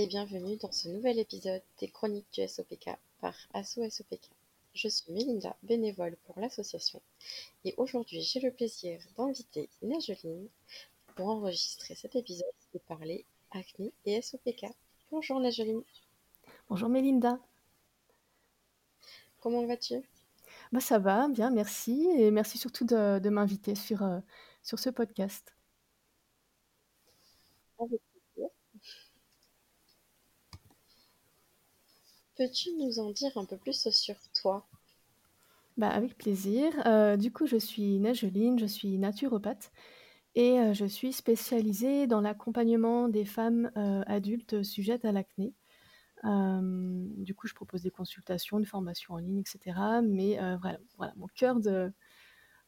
et bienvenue dans ce nouvel épisode des Chroniques du SOPK par Asso SOPK. Je suis Mélinda, bénévole pour l'association, et aujourd'hui j'ai le plaisir d'inviter Nageline pour enregistrer cet épisode et parler acné et SOPK. Bonjour Nageline. Bonjour Mélinda. Comment vas-tu? Bah, Ça va, bien, merci. Et merci surtout de, m'inviter sur, euh, sur ce podcast. Avec plaisir. Peux-tu nous en dire un peu plus sur toi? Bah, Avec plaisir. Euh, du coup, je suis Nageline, je suis naturopathe et euh, je suis spécialisée dans l'accompagnement des femmes adultes sujettes à l'acné du coup, je propose des consultations, une formation en ligne, etc. Mais voilà, voilà, mon cœur de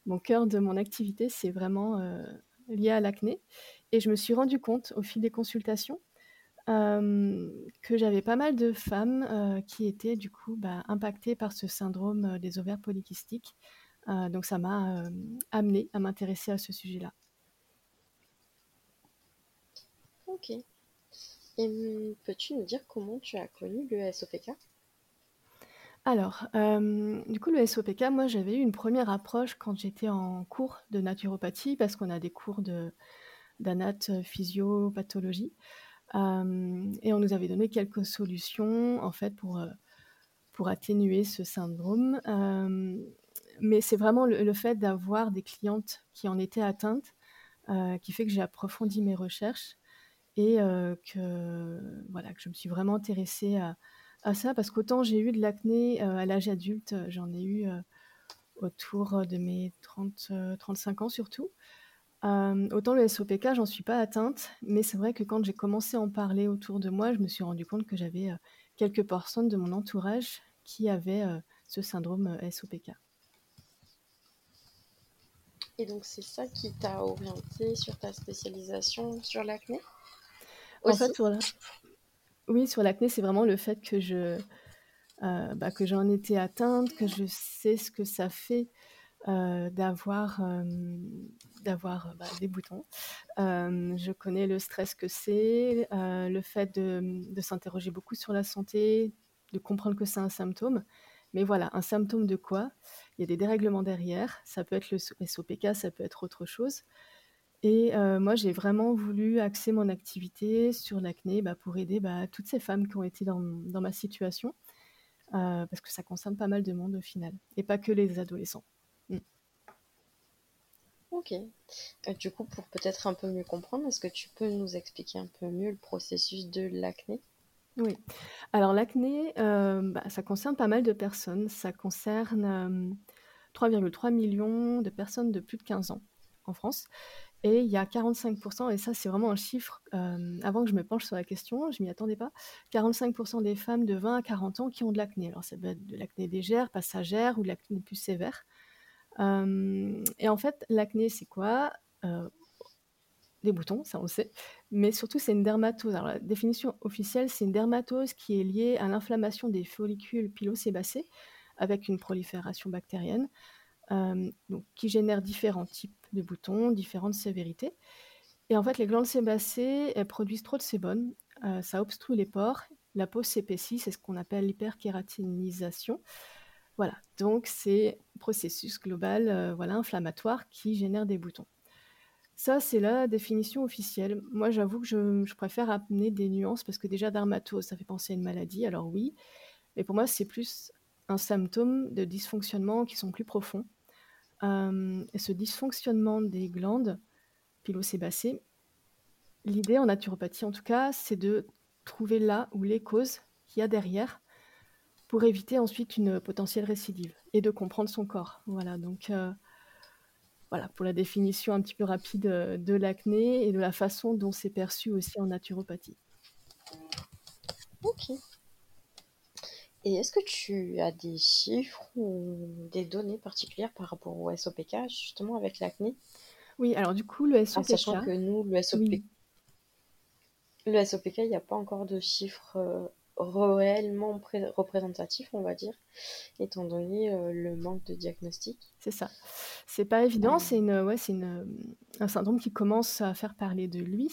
mon cœur de mon activité, c'est vraiment lié à l'acné. Et je me suis rendu compte au fil des consultations que j'avais pas mal de femmes qui étaient du coup bah, impactées par ce syndrome des ovaires polykystiques. donc ça m'a amené à m'intéresser à ce sujet-là. Ok. Et peux-tu nous dire comment tu as connu le SOPK Alors, euh, du coup, le SOPK, moi, j'avais eu une première approche quand j'étais en cours de naturopathie, parce qu'on a des cours de d'anat, physiopathologie. Et on nous avait donné quelques solutions, en fait, pour, pour atténuer ce syndrome. mais c'est vraiment le, fait d'avoir des clientes qui en étaient atteintes qui fait que j'ai approfondi mes recherches et que, voilà, que je me suis vraiment intéressée à, à ça parce qu'autant j'ai eu de l'acné à l'âge adulte, j'en ai eu autour de mes 30, 35 ans surtout. Autant le SOPK, j'en suis pas atteinte, mais c'est vrai que quand j'ai commencé à en parler autour de moi, je me suis rendu compte que j'avais quelques personnes de mon entourage qui avaient ce syndrome SOPK. Et donc c'est ça qui t'a orienté sur ta spécialisation sur l'acné? En fait, oui, sur l'acné, c'est vraiment le fait que je euh, bah, que j'en étais atteinte, que je sais ce que ça fait euh, d'avoir euh, d'avoir bah, des boutons. je connais le stress que c'est, le fait de, de s'interroger beaucoup sur la santé, de comprendre que c'est un symptôme. Mais voilà, un symptôme de quoi? Il y a des dérèglements derrière. Ça peut être le SOPK, ça peut être autre chose. Et moi, j'ai vraiment voulu axer mon activité sur l'acné, bah, pour aider, bah, toutes ces femmes qui ont été dans dans ma situation, parce que ça concerne pas mal de monde au final et pas que les adolescents. Mmh. OK. du coup, pour peut-être un peu mieux comprendre, est-ce que tu peux nous expliquer un peu mieux le processus de l'acné? Oui. Alors l'acné, bah, ça concerne pas mal de personnes. Ça concerne, 3,3 millions de personnes de plus de 15 ans en France et il y a 45% et ça, c'est vraiment un chiffre, avant que je me penche sur la question, je m'y attendais pas, 45% des femmes de 20 à 40 ans qui ont de l'acné. Alors ça peut être de l'acné légère, passagère ou de l'acné plus sévère. Et en fait, l'acné, c'est quoi? des boutons, ça on sait, mais surtout c'est une dermatose. Alors la définition officielle, c'est une dermatose qui est liée à l'inflammation des follicules pilosébacés avec une prolifération bactérienne, donc qui génère différents types de boutons, différentes sévérités. Et en fait, les glandes sébacées, elles produisent trop de sébum, euh, ça obstrue les pores, la peau s'épaissit, c'est ce qu'on appelle l'hyperkératinisation. Voilà, donc c'est un processus global euh, voilà, inflammatoire qui génère des boutons. Ça, c'est la définition officielle. Moi, j'avoue que je, préfère amener des nuances parce que déjà, dermatose, ça fait penser à une maladie, alors oui, mais pour moi, c'est plus un symptôme de dysfonctionnement qui sont plus profonds et ce dysfonctionnement des glandes pilosébacées, l'idée en naturopathie en tout cas, c'est de trouver là où les causes qu'il y a derrière pour éviter ensuite une potentielle récidive et de comprendre son corps. Voilà, donc voilà pour la définition un petit peu rapide de l'acné et de la façon dont c'est perçu aussi en naturopathie. Ok. Et est-ce que tu as des chiffres ou des données particulières par rapport au SOPK, justement avec l'acné? Oui, alors du coup, le SOPK. sachant que nous, le SOPK, le SOPK, il n'y a pas encore de chiffres euh, réellement représentatifs, on va dire, étant donné euh, le manque de diagnostic. C'est ça. C'est pas évident, c'est une, ouais, c'est une, un syndrome qui commence à faire parler de lui.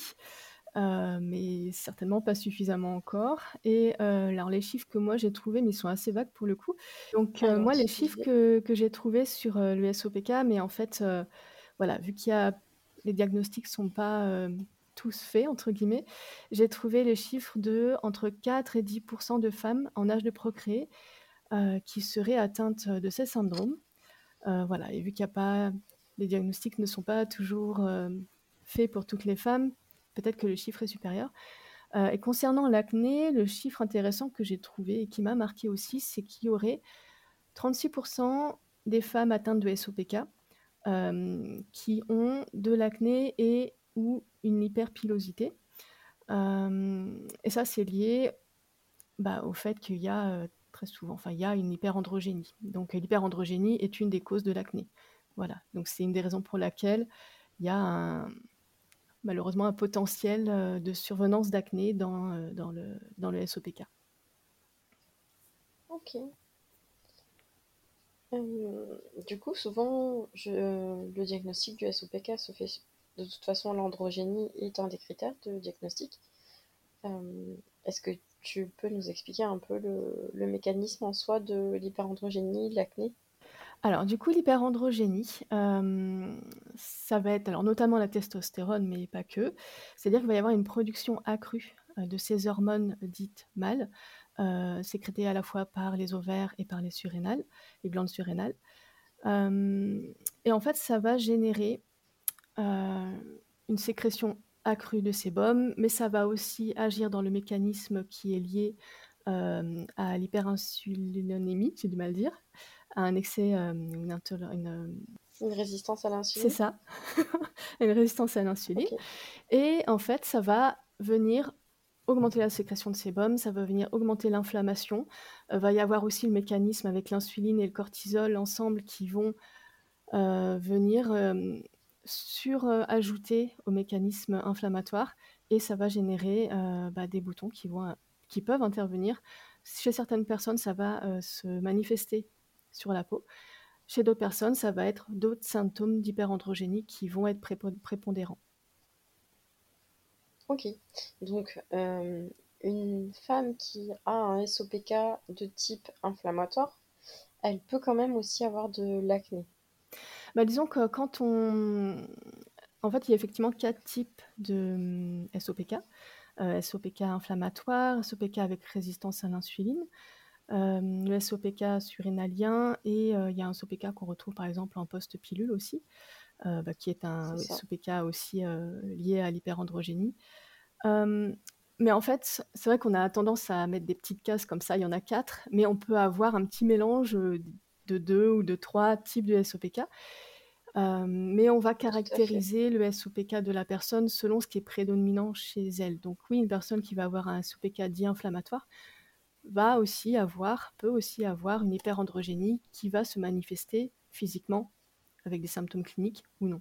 mais certainement pas suffisamment encore et heu, alors les chiffres que moi j'ai trouvés, mais ils sont assez vagues pour le coup. Donc Alors, moi les chiffres que que j'ai trouvés sur, le SOPK, mais en fait, voilà, vu qu'il y a les diagnostics sont pas, «tous faits» entre guillemets, j'ai trouvé les chiffres de entre 4 et 10% de femmes en âge de procréer, heu, qui seraient atteintes, de ces syndromes. Heu, voilà et vu qu'il y a pas les diagnostics ne sont pas toujours, hem, faits pour toutes les femmes, peut-être que le chiffre est supérieur. Et concernant l'acné, le chiffre intéressant que j'ai trouvé et qui m'a marqué aussi, c'est qu'il y aurait 36% des femmes atteintes de SOPK, qui ont de l'acné et ou une hyperpilosité. Hem et ça, c'est lié, bah, au fait qu'il y a, heu, très souvent enfin, il y a une hyperandrogénie. Donc l'hyperandrogénie est une des causes de l'acné. Voilà, donc c'est une des raisons pour laquelle il y a un malheureusement un potentiel, heu, de survenance d'acné dans, le dans le SOPK. OK. Du coup, souvent, le diagnostic du SOPK se fait de toute façon, l'androgénie est un des critères de diagnostic. Hem, est-ce que tu peux nous expliquer un peu le mécanisme en soi de l'hyperandrogénie, l'acné? Alors du coup, l'hyperandrogénie, hem, ça va être alors notamment la testostérone, mais pas que. C'est-à-dire qu'il va y avoir une production accrue, heu, de ces hormones dites mâles, sécrétées à la fois par les ovaires et par les surrénales, les glandes surrénales. Et en fait, ça va générer, une sécrétion accrue de sébum, mais ça va aussi agir dans le mécanisme qui est lié, hem, à l'hyperinsulinémie, j'ai du mal à dire, à un excès, hem, une résistance à c'est l'insuline? ça, une résistance à l'insuline et en fait, ça va venir augmenter la sécrétion de sébum, ça va venir augmenter l'inflammation. Heu, va y avoir aussi le mécanisme avec l'insuline et le cortisol ensemble qui vont, venir, hem, sur, heu, ajouter au mécanisme inflammatoire et ça va générer, heu, bah, des boutons qui vont, heu, qui peuvent intervenir. Chez certaines personnes, ça va, se manifester sur la peau. Chez d'autres personnes, ça va être d'autres symptômes d'hyperandrogénie qui vont être prépon prépondérants. OK. Donc, une femme qui a un SOPK de type inflammatoire, elle peut quand même aussi avoir de l'acné? Bah, disons que quand on en fait, il y a effectivement 4 types de, mmh, SOPK. Heu, SOPK inflammatoire, SOPK avec résistance à l'insuline, hem, le SOPK surrénalien et heu, il y a un SOPK qu'on retrouve par exemple en post-pilule aussi, bah, qui est un. SOPK aussi, lié à l'hyperandrogénie. Hem, mais en fait, c'est vrai qu'on a tendance à mettre des petites cases comme ça, il y en a 4, mais on peut avoir un petit mélange, de 2 ou de 3 types de SOPK. Hem, mais on va caractériser le SOPK de la personne selon ce qui est prédominant chez elle. Donc oui, une personne qui va avoir un SOPK dit inflammatoire va aussi avoir peut aussi avoir une hyperandrogénie qui va se manifester physiquement avec des symptômes cliniques ou non.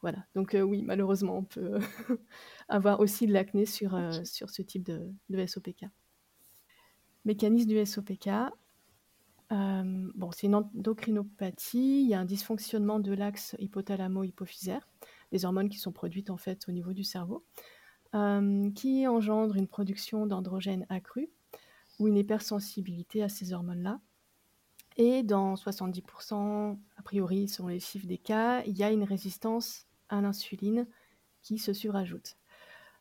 Voilà, donc heu, oui, malheureusement, on peut avoir aussi de l'acné sur, sur ce type de de SOPK. Mécanisme du SOPK, hem, bon, c'est une endocrinopathie, il y a un dysfonctionnement de l'axe hypothalamo-hypophysaire, des hormones qui sont produites, en fait, au niveau du cerveau, hem, qui engendre une production d'androgènes accrue ou une hypersensibilité à ces hormones-là et dans 70% a priori, selon les chiffres des cas, il y a une résistance à l'insuline qui se surajoute.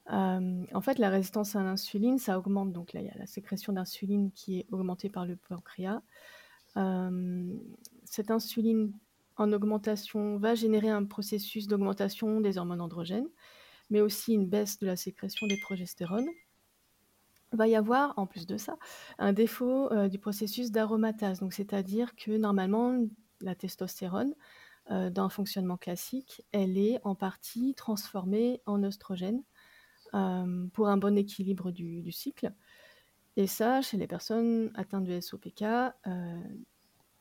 Hem, en fait, la résistance à l'insuline, ça augmente donc là, il y a la sécrétion d'insuline qui est augmentée par le pancréas. Hem, cette insuline en augmentation va générer un processus d'augmentation des hormones androgènes, mais aussi une baisse de la sécrétion des progestérones. Il va y avoir, en plus de ça, un défaut, heu, du processus d'aromatase, c'est-à-dire que normalement la testostérone, heu, dans un fonctionnement classique, elle est en partie transformée en œstrogène, hem, pour un bon équilibre du cycle et ça, chez les personnes atteintes de SOPK, heu,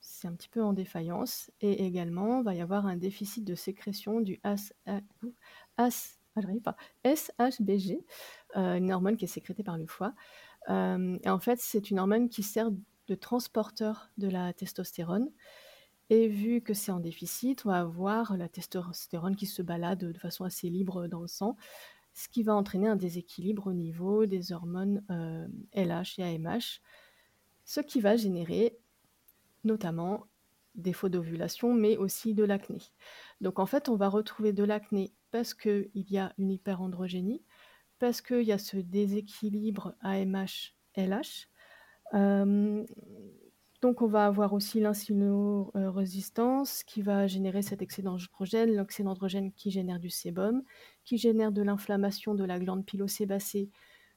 c'est un petit peu en défaillance. Et également, il va y avoir un déficit de sécrétion du ah SHBG, heu, une hormone qui est sécrétée par le foie, hem et en fait, c'est une hormone qui sert de transporteur de la testostérone. Et vu que c'est en déficit, on va avoir la testostérone qui se balade de façon assez libre dans le sang ce qui va entraîner un déséquilibre au niveau des hormones LH et AMH, ce qui va générer notamment des faux d'ovulation, mais aussi de l'acné. Donc en fait, on va retrouver de l'acné parce qu'il y a une hyperandrogénie, parce qu'il y a ce déséquilibre AMH-LH. donc on va avoir aussi l'insulino-résistance qui va générer cet excès d'androgène, l'excès qui génère du sébum, qui génère de l'inflammation de la glande pilosébacée.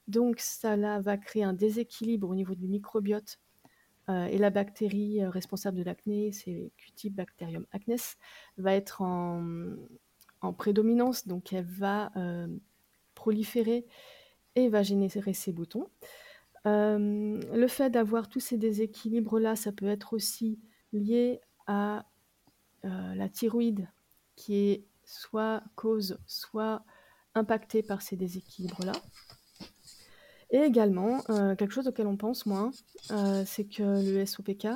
Donc ça là, va créer un déséquilibre au niveau du microbiote euh, et la bactérie euh, responsable de l'acné, c'est Cutibacterium acnes, va être en, prédominance, donc elle va euh, proliférer et va générer ses boutons. le fait d'avoir tous ces déséquilibres-là, ça peut être aussi lié à la thyroïde qui est soit cause, soit impactée par ces déséquilibres-là. Et également, euh, quelque chose auquel on pense moins, euh, c'est que le SOPK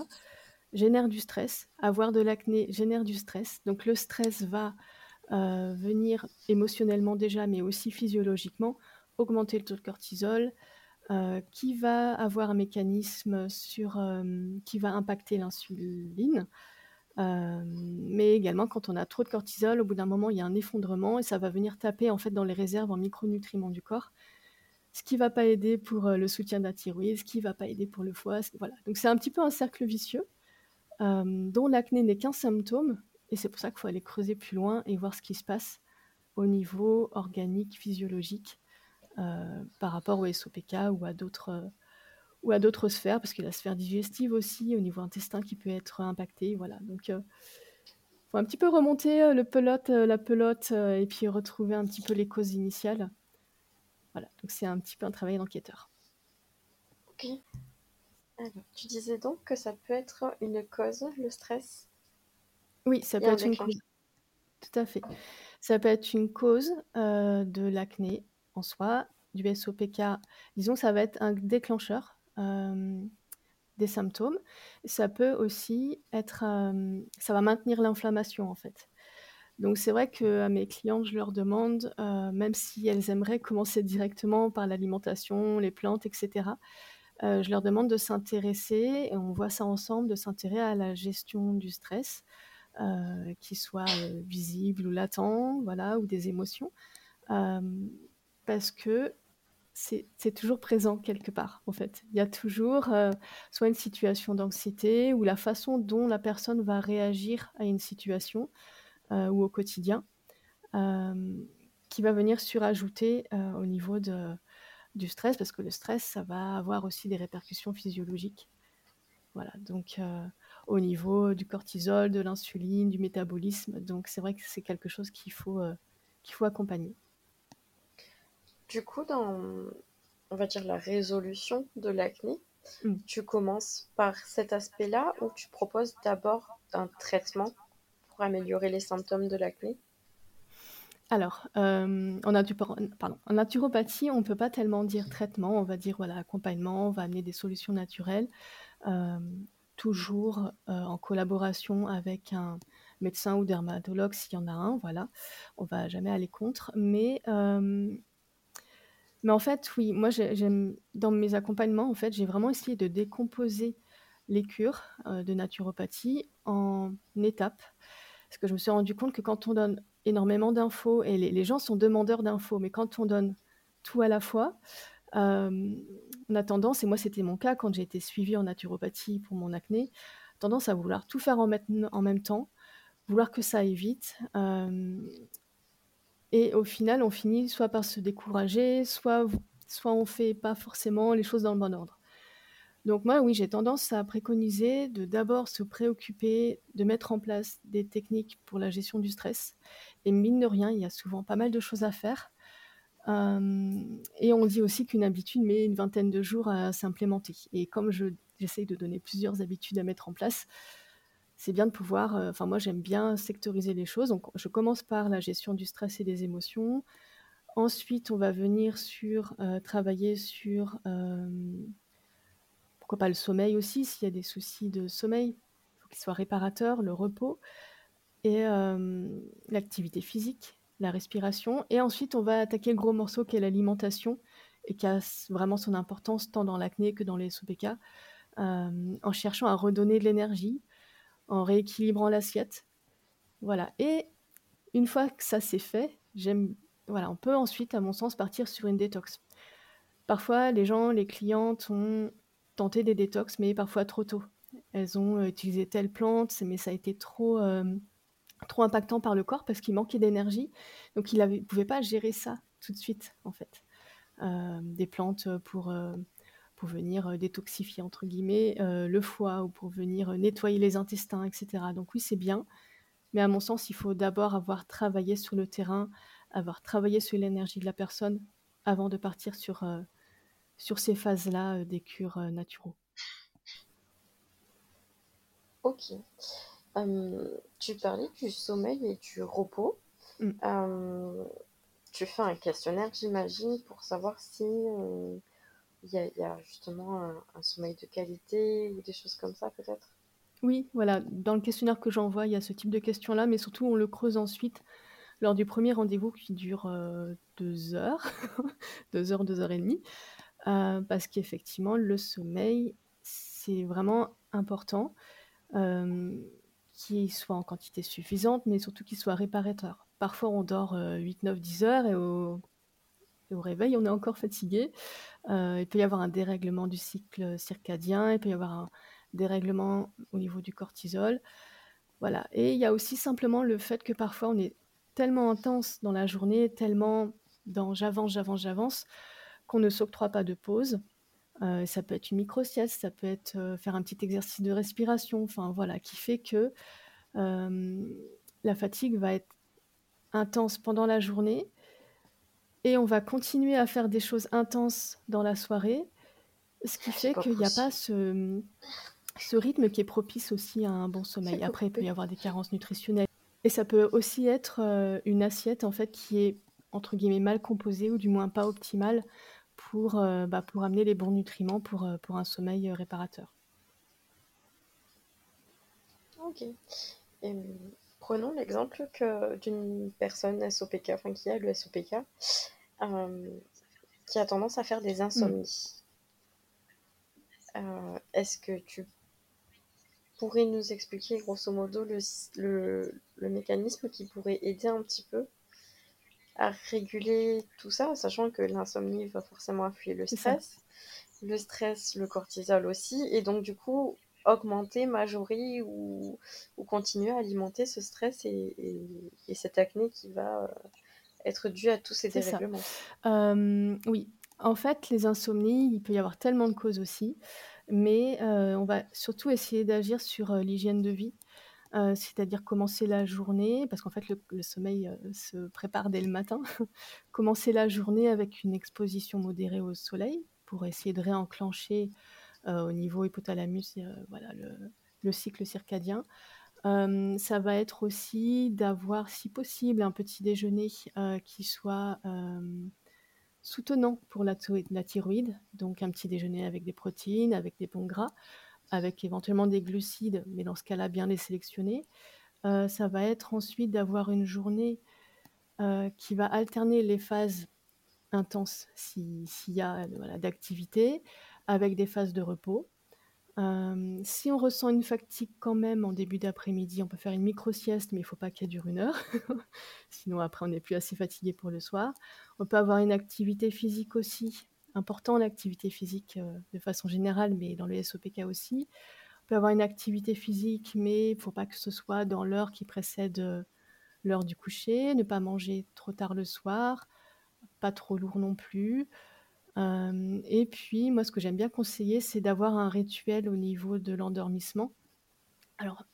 génère du stress. Avoir de l'acné génère du stress. Donc le stress va euh, venir émotionnellement déjà, mais aussi physiologiquement, augmenter le taux de cortisol, qui va avoir un mécanisme qui va impacter l'insuline. Mais également, quand on a trop de cortisol, au bout d'un moment, il y a un effondrement et ça va venir taper en fait dans les réserves en micronutriments du corps ce qui va pas aider pour euh, le soutien de la thyroïde, ce qui va pas aider pour le foie. Voilà. Donc c'est un petit peu un cercle vicieux euh, dont l'acné n'est qu'un symptôme. Et c'est pour ça qu'il faut aller creuser plus loin et voir ce qui se passe au niveau organique, physiologique, euh, par rapport au SOPK ou à d'autres ou à d'autres sphères, parce que la sphère digestive aussi, au niveau intestin, qui peut être impactée. Voilà. Donc, il faut un petit peu remonter le pelote, la pelote, et puis retrouver un petit peu les causes initiales. Voilà, donc c'est un petit peu un travail d'enquêteur. Ok. Alors, tu disais donc que ça peut être une cause, le stress? Oui, ça peut être une cause. Tout à fait. Ça peut être une cause euh, de l'acné en soi, du SOPK. Disons que ça va être un déclencheur euh, des symptômes. Ça peut aussi être, ça va maintenir l'inflammation en fait. Donc c'est vrai qu'à mes clientes, je leur demande, même si elles aimeraient commencer directement par l'alimentation, les plantes, etc., je leur demande de s'intéresser, et on voit ça ensemble, de s'intéresser à la gestion du stress, qui soit visible ou latent, voilà, ou des émotions, parce que c'est toujours présent quelque part, en fait. Il y a toujours soit une situation d'anxiété ou la façon dont la personne va réagir à une situation. Euh, ou au quotidien, euh, qui va venir surajouter euh, au niveau du stress, parce que le stress, ça va avoir aussi des répercussions physiologiques. Voilà, donc au niveau du cortisol, de l'insuline, du métabolisme. Donc c'est vrai que c'est quelque chose qu'il faut, qu'il faut accompagner. Du coup, dans, on va dire, la résolution de l'acné, mmh. tu commences par cet aspect-là ou tu proposes d'abord un traitement pour améliorer les symptômes de l'acné? Alors, euh, en, en, naturopathie, on ne peut pas tellement dire traitement, on va dire voilà, accompagnement, on va amener des solutions naturelles, euh, toujours euh, en collaboration avec un médecin ou dermatologue s'il y en a un, voilà, on va jamais aller contre. Mais, mais en fait, oui, moi, dans mes accompagnements, en fait, j'ai vraiment essayé de décomposer les cures de naturopathie en étapes. Parce que je me suis rendu compte que quand on donne énormément d'infos, et les, gens sont demandeurs d'infos, mais quand on donne tout à la fois, euh, on a tendance, et moi c'était mon cas quand j'ai été suivie en naturopathie pour mon acné, tendance à vouloir tout faire en, en même temps, vouloir que ça aille vite. Euh, et au final, on finit soit par se décourager, soit, soit on fait pas forcément les choses dans le bon ordre. Donc moi, oui, j'ai tendance à préconiser de d'abord se préoccuper de mettre en place des techniques pour la gestion du stress. Et mine de rien, il y a souvent pas mal de choses à faire. et on dit aussi qu'une habitude met une vingtaine de jours à s'implémenter. Et comme j'essaye de donner plusieurs habitudes à mettre en place, c'est bien de pouvoir. Euh, enfin, moi, j'aime bien sectoriser les choses. Donc, je commence par la gestion du stress et des émotions. Ensuite, on va venir sur euh, travailler sur pourquoi pas le sommeil aussi, s'il y a des soucis de sommeil, il faut qu'il soit réparateur, le repos, et l'activité physique, la respiration et ensuite on va attaquer le gros morceau qui est l'alimentation et qui a vraiment son importance tant dans l'acné que dans les SOPK, en cherchant à redonner de l'énergie, en rééquilibrant l'assiette. Voilà et une fois que ça c'est fait, j'aime voilà, on peut ensuite, à mon sens, partir sur une détox. Parfois, les gens, les clientes ont tenté des détox, mais parfois trop tôt. Elles ont utilisé telle plante, mais ça a été trop, trop impactant par le corps parce qu'il manquait d'énergie. Donc, il ne pouvait pas gérer ça tout de suite, en fait. des plantes pour, pour venir détoxifier, entre guillemets, le foie ou pour venir nettoyer les intestins, etc. Donc oui, c'est bien. Mais à mon sens, il faut d'abord avoir travaillé sur le terrain, avoir travaillé sur l'énergie de la personne avant de partir sur, sur ces phases-là des cures naturaux. Ok. tu parlais du sommeil et du repos. Mmh. tu fais un questionnaire, j'imagine, pour savoir si il y, a justement un, sommeil de qualité ou des choses comme ça, peut-être? Oui, voilà. Dans le questionnaire que j'envoie, il y a ce type de questions-là, mais surtout on le creuse ensuite lors du premier rendez-vous qui dure deux heures, deux heures, deux heures et demie, parce qu'effectivement, le sommeil, c'est vraiment important qu'il soit en quantité suffisante, mais surtout qu'il soit réparateur. Parfois, on dort 8, 9, 10 heures et au, au réveil, on est encore fatigué. Il peut y avoir un dérèglement du cycle circadien, il peut y avoir un dérèglement au niveau du cortisol. Voilà. Et il y a aussi simplement le fait que parfois on est tellement intense dans la journée, tellement dans j'avance, j'avance, j'avance, qu'on ne s'octroie pas de pause. Euh, ça peut être une micro-sieste, ça peut être euh, faire un petit exercice de respiration, enfin voilà, qui fait que euh, la fatigue va être intense pendant la journée et on va continuer à faire des choses intenses dans la soirée, ce qui fait qu'il n'y a pas ce, ce rythme qui est propice aussi à un bon sommeil. Après, il peut y avoir des carences nutritionnelles. Et ça peut aussi être une assiette en fait qui est entre guillemets mal composée ou du moins pas optimale pour, bah, pour amener les bons nutriments pour, pour un sommeil réparateur. Ok. prenons l'exemple d'une personne SOPK, enfin qui a le SOPK, qui a tendance à faire des mmh. insomnies. Est-ce que tu pourrais nous expliquer grosso modo le, le, mécanisme qui pourrait aider un petit peu à réguler tout ça, sachant que l'insomnie va forcément influer le stress, le stress, le cortisol aussi, et donc du coup augmenter, majorer ou, ou continuer à alimenter ce stress et, et, cette acné qui va euh, être due à tous ces dérèglements. Euh, oui, en fait, les insomnies, il peut y avoir tellement de causes aussi mais on va surtout essayer d'agir sur, l'hygiène de vie, c'est-à-dire commencer la journée parce qu'en fait le sommeil, se prépare dès le matin. Commencer la journée avec une exposition modérée au soleil pour essayer de réenclencher, au niveau hypothalamus voilà le cycle circadien. Ça va être aussi d'avoir si possible un petit déjeuner, qui soit, soutenant pour la, thyroïde, donc un petit déjeuner avec des protéines, avec des bons gras, avec éventuellement des glucides, mais dans ce cas-là, bien les sélectionner. Ça va être ensuite d'avoir une journée qui va alterner les phases intenses s'il y a d'activité avec des phases de repos si on ressent une fatigue quand même en début d'après-midi, on peut faire une micro-sieste, mais il ne faut pas qu'elle dure une heure. Sinon après on n'est plus assez fatigué pour le soir. On peut avoir une activité physique aussi, important l'activité physique, de façon générale, mais dans le SOPK aussi. On peut avoir une activité physique, mais il ne faut pas que ce soit dans l'heure qui précède, l'heure du coucher. Ne pas manger trop tard le soir, pas trop lourd non plus et puis moi, ce que j'aime bien conseiller, c'est d'avoir un rituel au niveau de l'endormissement. Alors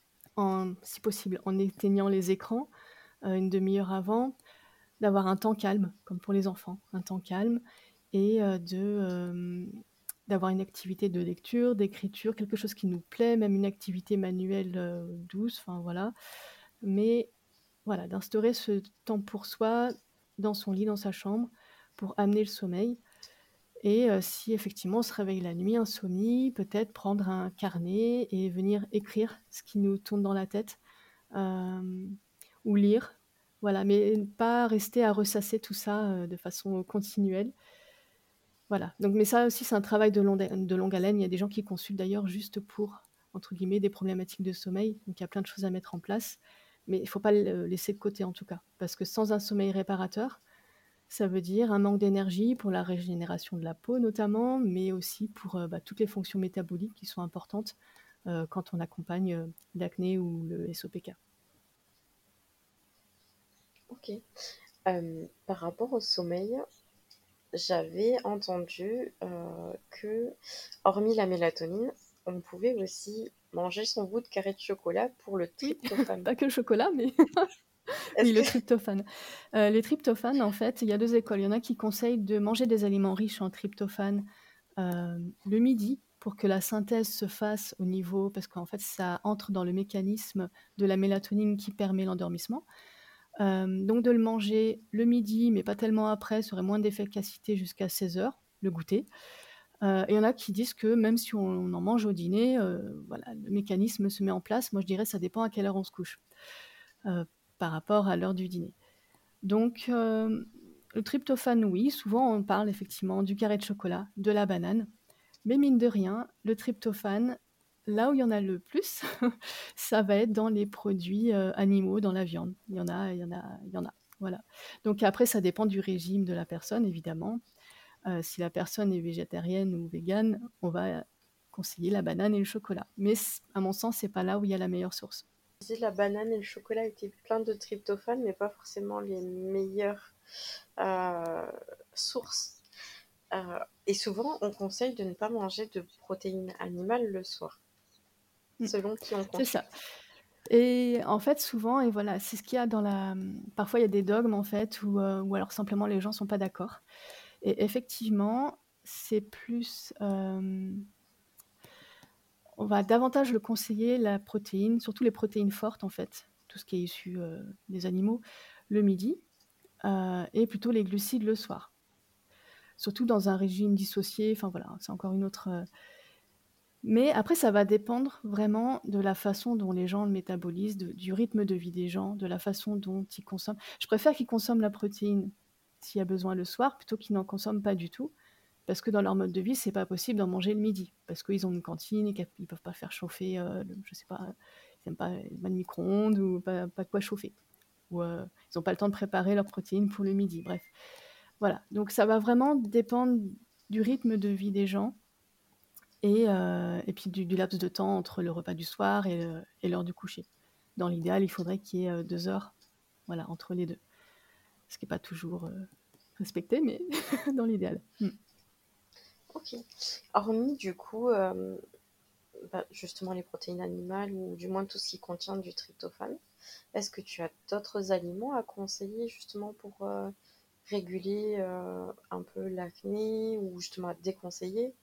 si possible, en éteignant les écrans, une demi heure avant, d'avoir un temps calme, comme pour les enfants, un temps calme et de, d'avoir une activité de lecture, d'écriture, quelque chose qui nous plaît, même une activité manuelle, douce, enfin voilà. Mais voilà, d'instaurer ce temps pour soi, dans son lit, dans sa chambre, pour amener le sommeil. Et si effectivement on se réveille la nuit, insomnie, peut-être prendre un carnet et venir écrire ce qui nous tourne dans la tête, ou lire, Voilà, mais pas rester à ressasser tout ça, de façon continuelle. Voilà, donc mais ça aussi, c'est un travail de longue haleine. Il y a des gens qui consultent d'ailleurs juste pour, entre guillemets, «des problématiques de sommeil», donc il y a plein de choses à mettre en place, mais il faut pas le laisser de côté en tout cas. Parce que sans un sommeil réparateur, ça veut dire un manque d'énergie pour la régénération de la peau notamment, mais aussi pour, heu, bah, toutes les fonctions métaboliques qui sont importantes, heu, quand on accompagne, heu, l'acné ou le SOPK. OK. Par rapport au sommeil, j'avais entendu, que hormis la mélatonine, on pouvait aussi manger son bout de carré de chocolat pour le Oui, tryptophane. pas que le chocolat, mais oui, le tryptophane. Heu, les tryptophane, en fait, il y a 2 écoles. Il y en a qui conseillent de manger des aliments riches en tryptophane, hem, le midi pour que la synthèse se fasse au niveau parce qu'en fait, ça entre dans le mécanisme de la mélatonine qui permet l'endormissement. Hem, donc de le manger le midi, mais pas tellement après, ça aurait moins d'efficacité jusqu'à 16:00, le goûter. Et il y en a qui disent que même si on en mange au dîner, voilà, le mécanisme se met en place. Moi, je dirais ça dépend à quelle heure on se couche, par rapport à l'heure du dîner. Donc, hem, le tryptophane, oui, souvent on parle effectivement du carré de chocolat, de la banane, mais mine de rien, le tryptophane, là où il y en a le plus, ça va être dans les produits, heu, animaux, dans la viande. Il y en a il y en a il y en a, voilà. Donc après, ça dépend du régime de la personne évidemment. Heu, si la personne est végétarienne ou végane, on va conseiller la banane et le chocolat. Mais à mon sens, c'est pas là où il y a la meilleure source. La banane et le chocolat étaient pleins de tryptophane, mais pas forcément les meilleures, heu, sources. Heu, et souvent, on conseille de ne pas manger de protéines animales le soir. Mmh. Selon qui on C'est ça. Et en fait, souvent et voilà, c'est ce qu'il y a dans la parfois il y a des dogmes en fait ou, ou alors simplement les gens sont pas d'accord. Et effectivement, c'est plus, on va davantage le conseiller la protéine, surtout les protéines fortes en fait, tout ce qui est issu, heu, des animaux, le midi, heu, et plutôt les glucides le soir. Surtout dans un régime dissocié, enfin voilà, c'est encore une autre, heu mais après ça va dépendre vraiment de la façon dont les gens le métabolisent, du rythme de vie des gens, de la façon dont ils consomment. Je préfère qu'ils consomment la protéine s'il y a besoin le soir, plutôt qu'ils n'en consomment pas du tout. Parce que dans leur mode de vie, c'est pas possible d'en manger le midi. Parce qu'ils ont une cantine et qu'ils peuvent pas faire chauffer, heu, le je sais pas, ils aiment pas pas de micro-ondes ou pas de quoi chauffer. Heu, ils ont pas le temps de préparer leurs protéines pour le midi, bref. Voilà, donc ça va vraiment dépendre du rythme de vie des gens et et puis du laps de temps entre le repas du soir et heu, et l'heure du coucher. Dans l'idéal, il faudrait qu'il y ait, heu, 2 heures, voilà, entre les 2. Ce qui est pas toujours, respecté, mais dans l'idéal. Mmh. OK. Hormis du coup, hem, bah, justement les protéines animales ou du moins tout ce qui contient du tryptophane, est-ce que tu as d'autres aliments à conseiller justement pour, heu, réguler, heu, un peu l'acné ou justement à déconseiller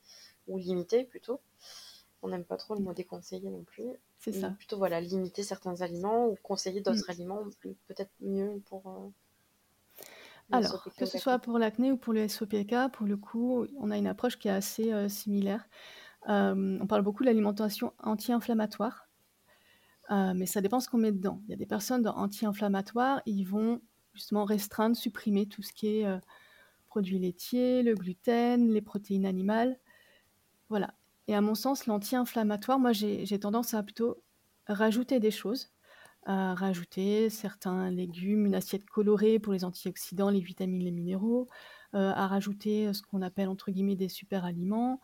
ou limiter plutôt? On n'aime pas trop le mot déconseiller non plus, C'est mais ça. plutôt voilà, limiter certains aliments ou conseiller Mmh. d'autres aliments, peut peut-être mieux pour, le Alors, SOPK que ce soit pour l'acné ou pour le SOPK, pour le coup, on a une approche qui est assez, heu, similaire. Hem, on parle beaucoup de l'alimentation anti-inflammatoire, heu, mais ça dépend ce qu'on met dedans. Il y a des personnes dans anti-inflammatoire, ils vont justement restreindre, supprimer tout ce qui est, produits laitiers, le gluten, les protéines animales, voilà. Et à mon sens, l'anti-inflammatoire, moi j'ai tendance à plutôt rajouter des choses, à rajouter certains légumes, une assiette colorée pour les antioxydants, les vitamines, les minéraux, heu, à rajouter, heu, ce qu'on appelle entre guillemets «des super aliments»,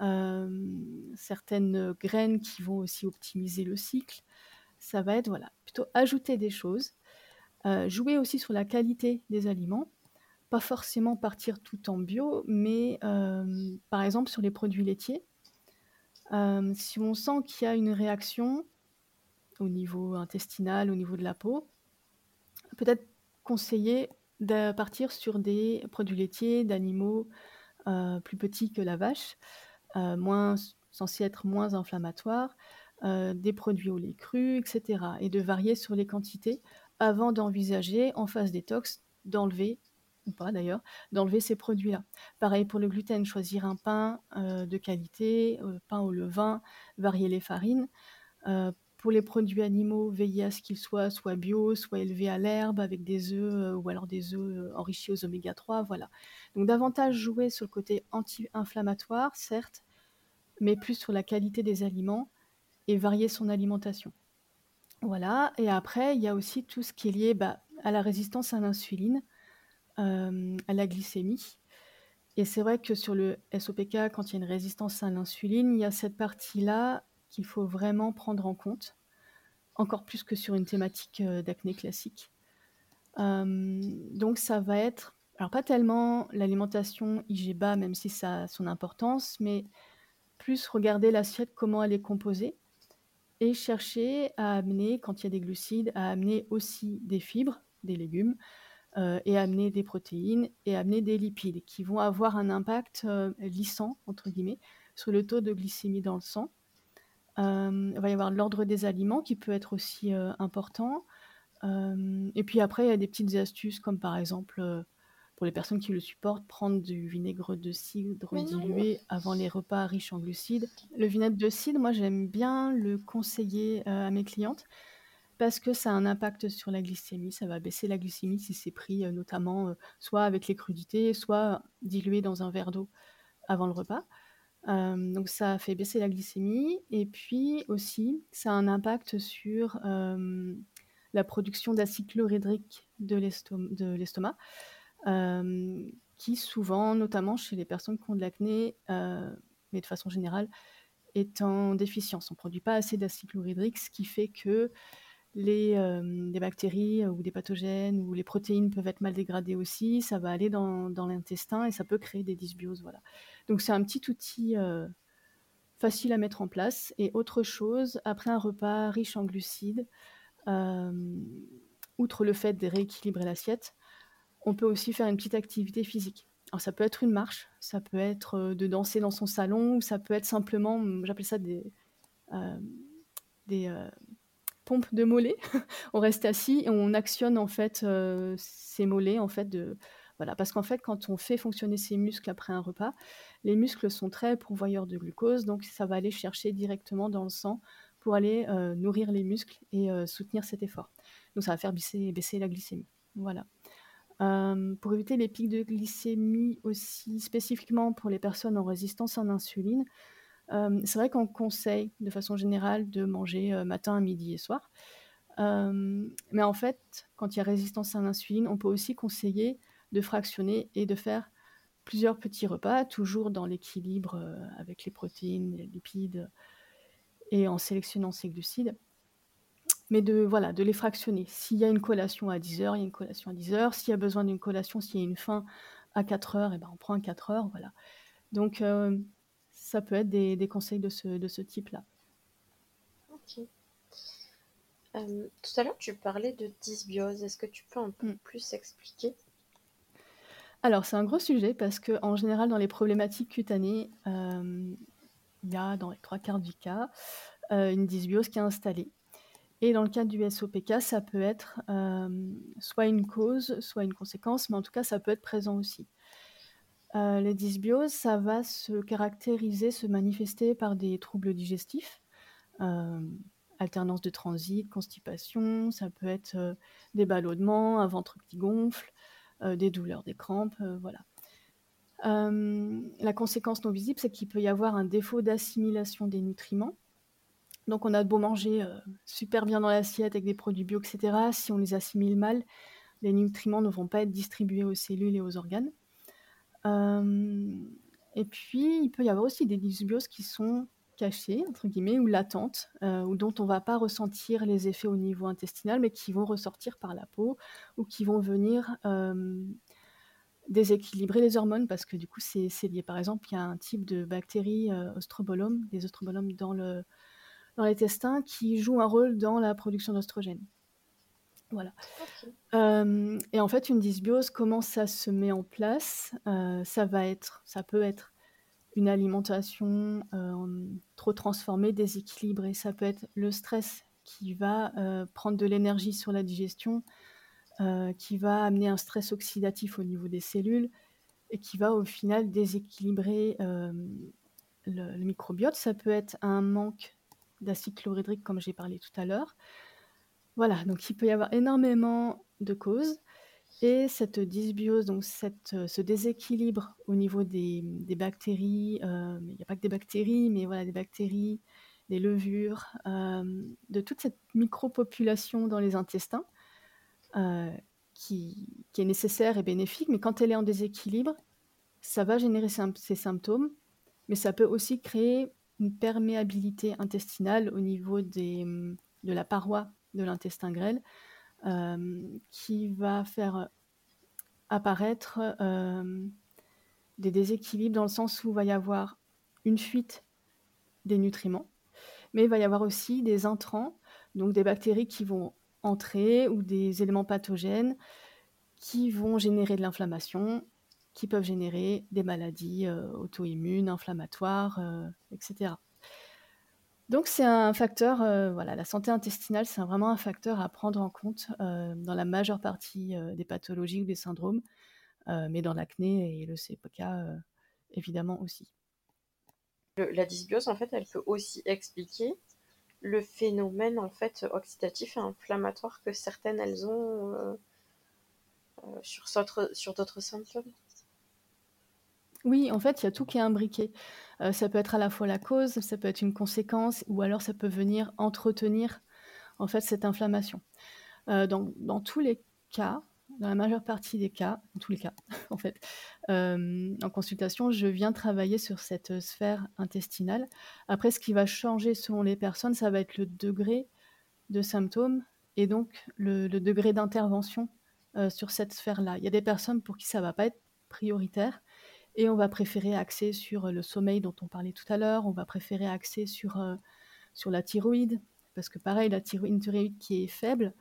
hem, certaines, graines qui vont aussi optimiser le cycle. Ça va être, voilà, plutôt ajouter des choses, jouer aussi sur la qualité des aliments, pas forcément partir tout en bio, mais par exemple sur les produits laitiers, si on sent qu'il y a une réaction au niveau intestinal, au niveau de la peau, peut-être conseiller de partir sur des produits laitiers d'animaux, heu, plus petits que la vache, heu, moins censés être moins inflammatoires, heu, des produits au lait cru et cetera et de varier sur les quantités avant d'envisager en phase détox d'enlever ou pas d'ailleurs, d'enlever ces produits-là. Pareil pour le gluten, choisir un pain, de qualité, pain au levain, varier les farines, pour les produits animaux, veiller à ce qu'ils soient soit bio, soit élevés à l'herbe avec des œufs, heu, ou alors des œufs, heu, enrichis aux oméga 3, voilà. Donc davantage jouer sur le côté anti-inflammatoire, certes, mais plus sur la qualité des aliments et varier son alimentation. Voilà et après il y a aussi tout ce qui est lié, bah, à la résistance à l'insuline, hem, à la glycémie et c'est vrai que sur le SOPK, quand il y a une résistance à l'insuline, il y a cette partie-là qu'il faut vraiment prendre en compte, encore plus que sur une thématique, heu, d'acné classique. Hem, donc ça va être alors pas tellement l'alimentation IG-BA, même si ça a son importance, mais plus regarder l'assiette, comment elle est composée et chercher à amener, quand il y a des glucides, à amener aussi des fibres, des légumes, heu et amener des protéines et amener des lipides qui vont avoir un impact, heu, «lissant» entre guillemets sur le taux de glycémie dans le sang. Hem, il va y avoir l'ordre des aliments qui peut être aussi, heu, important. Hem et puis après, il y a des petites astuces comme par exemple, pour les personnes qui le supportent, prendre du vinaigre de cidre Mais non! dilué avant les repas riches en glucides. Le vinaigre de cidre, moi j'aime bien le conseiller, à mes clientes parce que ça a un impact sur la glycémie. Ça va baisser la glycémie si c'est pris, notamment, soit avec les crudités, soit dilué dans un verre d'eau avant le repas. Donc ça fait baisser la glycémie et puis aussi, ça a un impact sur, la production d'acide chlorhydrique de l'estom de l'estomac, qui souvent, notamment chez les personnes qui ont de l'acné, mais de façon générale, est en déficience. On produit pas assez d'acide chlorhydrique, ce qui fait que les, les bactéries ou des pathogènes ou les protéines peuvent être mal dégradées aussi. Ça va aller dans dans l'intestin et ça peut créer des dysbioses, voilà. Donc c'est un petit outil, heu, facile à mettre en place et autre chose, après un repas riche en glucides, hem, outre le fait de rééquilibrer l'assiette, on peut aussi faire une petite activité physique. Alors ça peut être une marche, ça peut être, heu, de danser dans son salon ou ça peut être simplement, mmh, j'appelle ça des, pompes de mollets. On reste assis et on actionne en fait, heu, ses mollets en fait de voilà, parce qu'en fait quand on fait fonctionner ses muscles après un repas, les muscles sont très pourvoyeurs de glucose, donc ça va aller chercher directement dans le sang pour aller, heu, nourrir les muscles et heu, soutenir cet effort. Donc ça va faire baisser la glycémie, voilà. Pour éviter les pics de glycémie aussi, spécifiquement pour les personnes en résistance à l'insuline, c'est vrai qu'on conseille de façon générale de manger, heu, matin, midi et soir. Mais en fait, quand il y a résistance à l'insuline, on peut aussi conseiller de fractionner et de faire plusieurs petits repas, toujours dans l'équilibre, heu, avec les protéines, les lipides et en sélectionnant ses glucides. Mais de voilà, de les fractionner. S'il y a une collation à 10:00, il y a une collation à 10:00. S'il y a besoin d'une collation, s'il y a une faim à 4:00 et ben, on prend à 4:00, voilà. Donc hem, ça peut être des des conseils de ce de ce type-là. OK. Hem, tout à l'heure, tu parlais de dysbiose. Est-ce que tu peux un peu Mmh. plus expliquer? Alors c'est un gros sujet parce qu'en général dans les problématiques cutanées, hem, il y a dans les 3/4 du cas, heu, une dysbiose qui est installée et dans le cas du SOPK, ça peut être, hem, soit une cause, soit une conséquence, mais en tout cas ça peut être présent aussi. Les dysbioses, ça va se caractériser, se manifester par des troubles digestifs, alternance de transit, constipation, ça peut être, des ballonnements, un ventre qui gonfle, des douleurs, des crampes, heu, voilà. Hem, la conséquence non visible, c'est qu'il peut y avoir un défaut d'assimilation des nutriments. Donc on a beau manger, super bien dans l'assiette avec des produits bio et cetera, si on les assimile mal, les nutriments ne vont pas être distribués aux cellules et aux organes. Et puis il peut y avoir aussi des dysbioses qui sont «cachées» entre guillemets ou «latentes», ou dont on va pas ressentir les effets au niveau intestinal, mais qui vont ressortir par la peau ou qui vont venir, déséquilibrer les hormones parce que du coup c'est lié. Par exemple, il y a un type de bactéries, Oestrobolome, des Oestrobolome dans le dans l'intestin qui jouent un rôle dans la production d'œstrogènes. Voilà. Et en fait, une dysbiose, comment ça se met en place? Heu, ça va être ça peut être une alimentation, hem, trop transformée, déséquilibrée. Ça peut être le stress qui va, heu, prendre de l'énergie sur la digestion, heu, qui va amener un stress oxydatif au niveau des cellules et qui va au final déséquilibrer, le microbiote. Ça peut être un manque d'acide chlorhydrique comme j'ai parlé tout à l'heure. Voilà, donc il peut y avoir énormément de causes et cette dysbiose, donc cette, ce déséquilibre au niveau des, bactéries, il n'y a pas que des bactéries, mais voilà, des bactéries, des levures, de toute cette micropopulation dans les intestins, qui, qui, est nécessaire et bénéfique, mais quand elle est en déséquilibre, ça va générer ces symptômes, mais ça peut aussi créer une perméabilité intestinale au niveau des, de la paroi de l'intestin grêle, euh, qui va faire apparaître euh, des déséquilibres dans le sens où il va y avoir une fuite des nutriments, mais il va y avoir aussi des intrants, donc des bactéries qui vont entrer ou des éléments pathogènes qui vont générer de l'inflammation, qui peuvent générer des maladies euh, auto-immunes, inflammatoires, etc. Donc c'est un facteur, euh, voilà, la santé intestinale, c'est vraiment un facteur à prendre en compte euh, dans la majeure partie euh, des pathologies ou des syndromes, mais dans l'acné et le CPK évidemment aussi. la dysbiose, en fait, elle peut aussi expliquer le phénomène en fait oxydatif et inflammatoire que certaines elles ont sur, sur d'autres symptômes. Oui, en fait, il y a tout qui est imbriqué. Euh, ça peut être à la fois la cause, ça peut être une conséquence, ou alors ça peut venir entretenir en fait cette inflammation. Euh, dans, tous les cas, dans la majeure partie des cas, dans tous les cas, en fait, euh, en consultation, je viens travailler sur cette sphère intestinale. Après, ce qui va changer selon les personnes, ça va être le degré de symptômes et donc le, degré d'intervention sur cette sphère-là. Il y a des personnes pour qui ça va pas être prioritaire et on va préférer axer sur le sommeil dont on parlait tout à l'heure, on va préférer axer sur, sur la thyroïde, parce que pareil, la thyroïde, thyroïde qui est faible,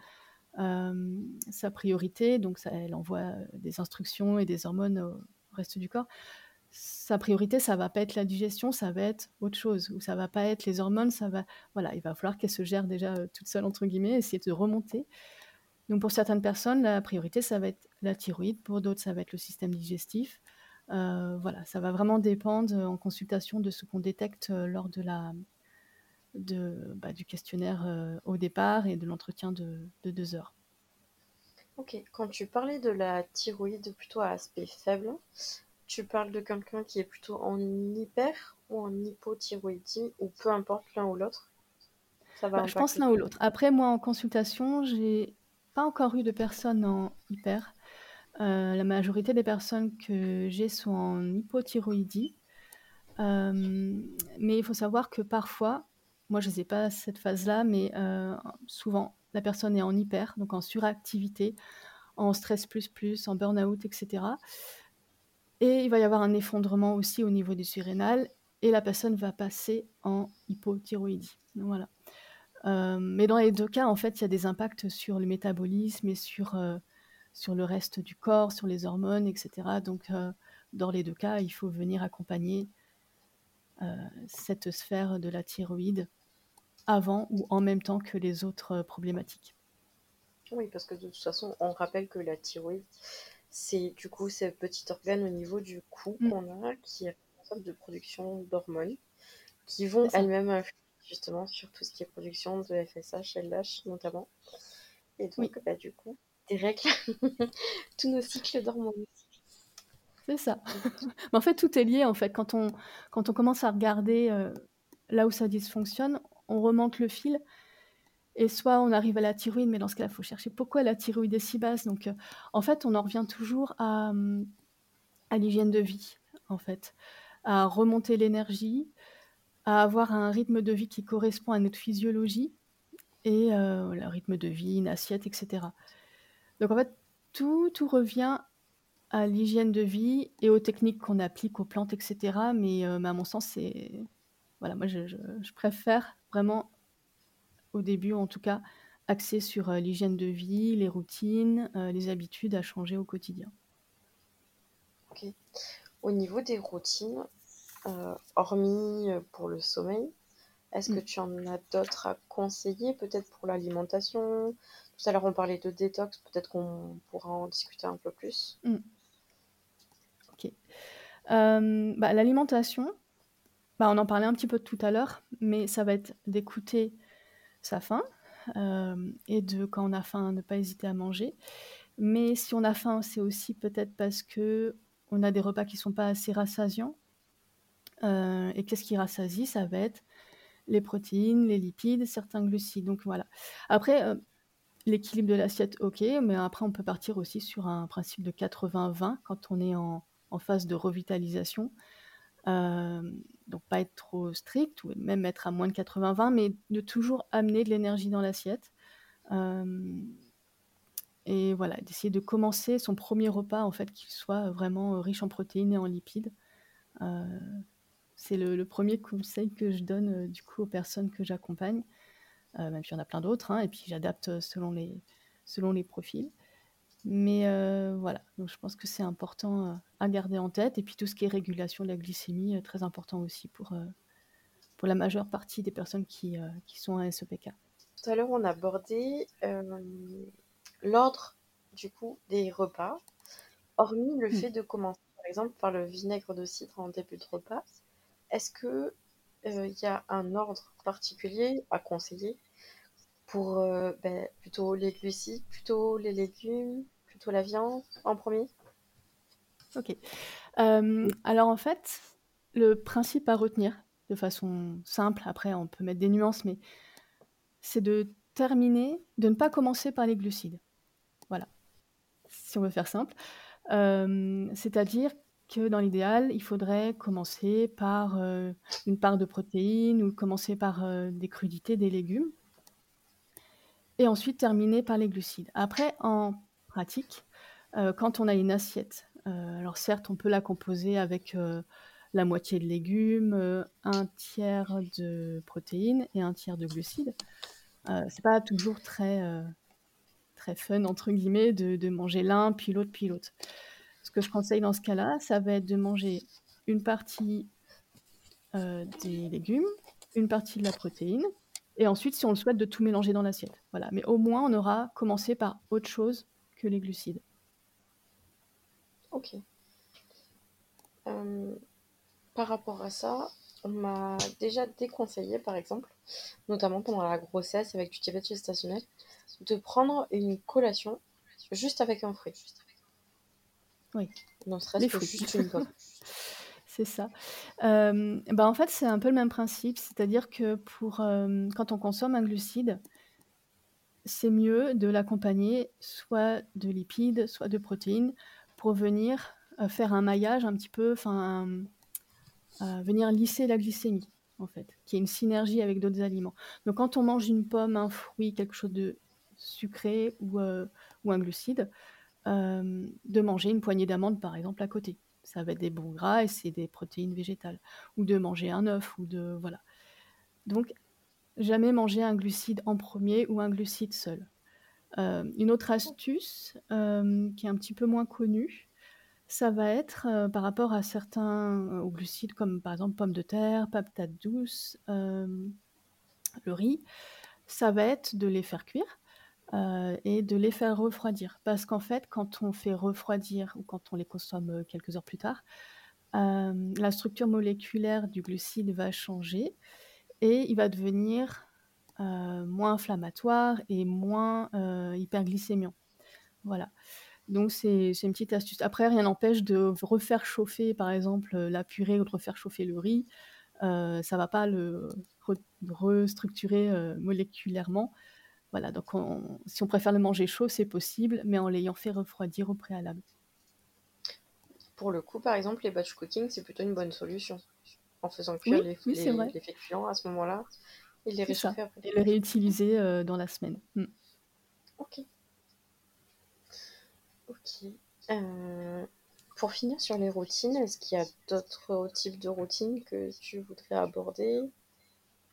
sa priorité, donc elle envoie des instructions et des hormones au reste du corps. Sa priorité, ça va pas être la digestion, ça va être autre chose, ou ça va pas être les hormones, ça va, voilà, il va falloir qu'elle se gère déjà toute seule entre guillemets, essayer de remonter. Donc pour certaines personnes, la priorité, ça va être la thyroïde, pour d'autres, ça va être le système digestif. Euh, voilà, ça va vraiment dépendre euh, en consultation de ce qu'on détecte euh, lors de la, de, bah, du questionnaire au départ et de l'entretien de, deux heures. Ok, quand tu parlais de la thyroïde plutôt à aspect faible, tu parles de quelqu'un qui est plutôt en hyper ou en hypothyroïdie ou peu importe l'un ou l'autre? Bah, Je pense l'un ou l'autre. Après, moi en consultation, j'ai pas encore eu de personnes en hyper. Euh, la majorité des personnes que j'ai sont en hypothyroïdie. Euh, mais il faut savoir que parfois, moi je ne sais pas cette phase-là, mais euh, souvent la personne est en hyper, donc en suractivité, en stress plus plus, en burn-out, etc. Et il va y avoir un effondrement aussi au niveau du surrénal et la personne va passer en hypothyroïdie. voilà. mais dans les deux cas, en fait, il y a des impacts sur le métabolisme et sur sur le reste du corps, sur les hormones, etc. Donc, euh, dans les deux cas, il faut venir accompagner euh, cette sphère de la thyroïde avant ou en même temps que les autres euh, problématiques. Oui, parce que de toute façon, on rappelle que la thyroïde, c'est du coup ce petit organe au niveau du cou mm. qu'on a qui est responsable de production d'hormones qui vont elles-mêmes influer justement sur tout ce qui est production de FSH, LH notamment. Et donc, bah, du coup, des règles, tous nos cycles d'hormones. C'est ça. Mais en fait, tout est lié. En fait, quand on, quand on commence à regarder euh, là où ça dysfonctionne, on remonte le fil. Et soit on arrive à la thyroïde, mais dans ce cas-là, il faut chercher pourquoi la thyroïde est si basse. Donc, euh, en fait, on en revient toujours à, hum, à l'hygiène de vie, en fait, à remonter l'énergie, à avoir un rythme de vie qui correspond à notre physiologie et euh, le rythme de vie, une assiette, etc. Donc en fait, tout, tout revient à l'hygiène de vie et aux techniques qu'on applique aux plantes, etc. Mais, euh, à mon sens, c'est. Voilà, moi, je, préfère vraiment, au début en tout cas, axer sur euh, l'hygiène de vie, les routines, euh, les habitudes à changer au quotidien. Ok. Au niveau des routines, hormis pour le sommeil, est-ce que mm. tu en as d'autres à conseiller, peut-être pour l'alimentation, tout à l'heure, on parlait de détox. Peut-être qu'on pourra en discuter un peu plus. Mm. Euh, bah, l'alimentation, Bah, on en parlait un petit peu tout à l'heure, mais ça va être d'écouter sa faim, hem et de quand on a faim, ne pas hésiter à manger. Mais si on a faim, c'est aussi peut-être parce qu'on a des repas qui sont pas assez rassasiants. Heu et qu'est-ce qui rassasie? Ça va être les protéines, les lipides, certains glucides, donc voilà. Après, l'équilibre de l'assiette, OK, mais après on peut partir aussi sur un principe de 80-20 quand on est en phase de revitalisation. Hem, donc pas être trop strict ou même être à moins de 80-20, mais de toujours amener de l'énergie dans l'assiette. Hem et voilà, d'essayer de commencer son premier repas, en fait, qu'il soit vraiment, riche en protéines et en lipides. Heu, c'est le le 1er conseil que je donne, du coup aux personnes que j'accompagne. Heu, même s'il y en a plein d'autres, hein et puis j'adapte selon les selon les profils. Mais heu, voilà, donc je pense que c'est important, à garder en tête et puis tout ce qui est régulation de la glycémie, très important aussi pour, pour la majeure partie des personnes qui, qui sont à SOPK. Tout à l'heure, on a abordé, l'ordre du coup des repas. Hormis le Mmh. fait de commencer, par exemple, par le vinaigre de cidre en début de repas, est-ce que, il y a un ordre particulier à conseiller pour, heu, beh, plutôt les glucides, plutôt les légumes, plutôt la viande en 1er? OK. Hem, alors en fait, le principe à retenir, de façon simple, après on peut mettre des nuances, mais c'est de terminer de ne pas commencer par les glucides. Voilà, si on veut faire simple. Hem, c'est-à-dire que dans l'idéal, il faudrait commencer par, une part de protéines ou commencer par, des crudités, des légumes et ensuite terminer par les glucides. Après en pratique, heu, quand on a une assiette, heu, alors certes, on peut la composer avec, heu, la moitié de légumes, heu, 1/3 de protéines et 1/3 de glucides. C'est pas toujours très, très «fun» entre guillemets de manger l'un, puis l'autre, puis l'autre. Ce que je conseille dans ce cas-là, ça va être de manger une partie des légumes, une partie de la protéine et ensuite, si on le souhaite, de tout mélanger dans l'assiette. Voilà, mais au moins on aura commencé par autre chose que les glucides. OK. Hem, par rapport à ça, on m'a déjà déconseillé, par exemple, notamment pendant la grossesse avec du diabète gestationnel, de prendre une collation juste avec un fruit. Oui, que fruits. juste une pomme. C'est ça. Bah, en fait, c'est un peu le même principe, c'est-à-dire que pour, quand on consomme un glucide c'est mieux de l'accompagner soit de lipides, soit de protéines pour venir, faire un maillage un petit peu, enfin, heu, venir lisser la glycémie, en fait, qu'il y ait une synergie avec d'autres aliments. Donc quand on mange une pomme, un fruit, quelque chose de sucré ou un glucide, de manger une poignée d'amandes, par exemple, à côté. Ça va être des bons gras et c'est des protéines végétales ou de manger un œuf ou de voilà. Donc jamais manger un glucide en 1er ou un glucide seul. Hem, une autre astuce, hem, qui est un petit peu moins connue, ça va être, heu, par rapport à certains glucides comme, par exemple, pommes de terre, patates douces, le riz, ça va être de les faire cuire, heu et de les faire refroidir. Parce qu'en fait, quand on fait refroidir ou quand on les consomme, heu, quelques heures plus tard, hem, la structure moléculaire du glucide va changer et il va devenir, moins inflammatoire et moins, hyperglycémiant. Voilà, donc c'est une petite astuce. Après, rien n'empêche de refaire chauffer, par exemple, la purée ou de refaire chauffer le riz, ça va pas le re restructurer, moléculairement. Voilà, donc on si on préfère le manger chaud, c'est possible, mais en l'ayant fait refroidir au préalable. Pour le coup, par exemple, les batch cooking, c'est plutôt une bonne solution. En faisant cuire Oui, les oui, les les féculents à ce moment-là et les C'est ça réchauffer après. et le réutiliser, heu, dans la semaine. Mmh. OK. OK. Heu, pour finir sur les routines, est-ce qu'il y a d'autres types de routines que tu voudrais aborder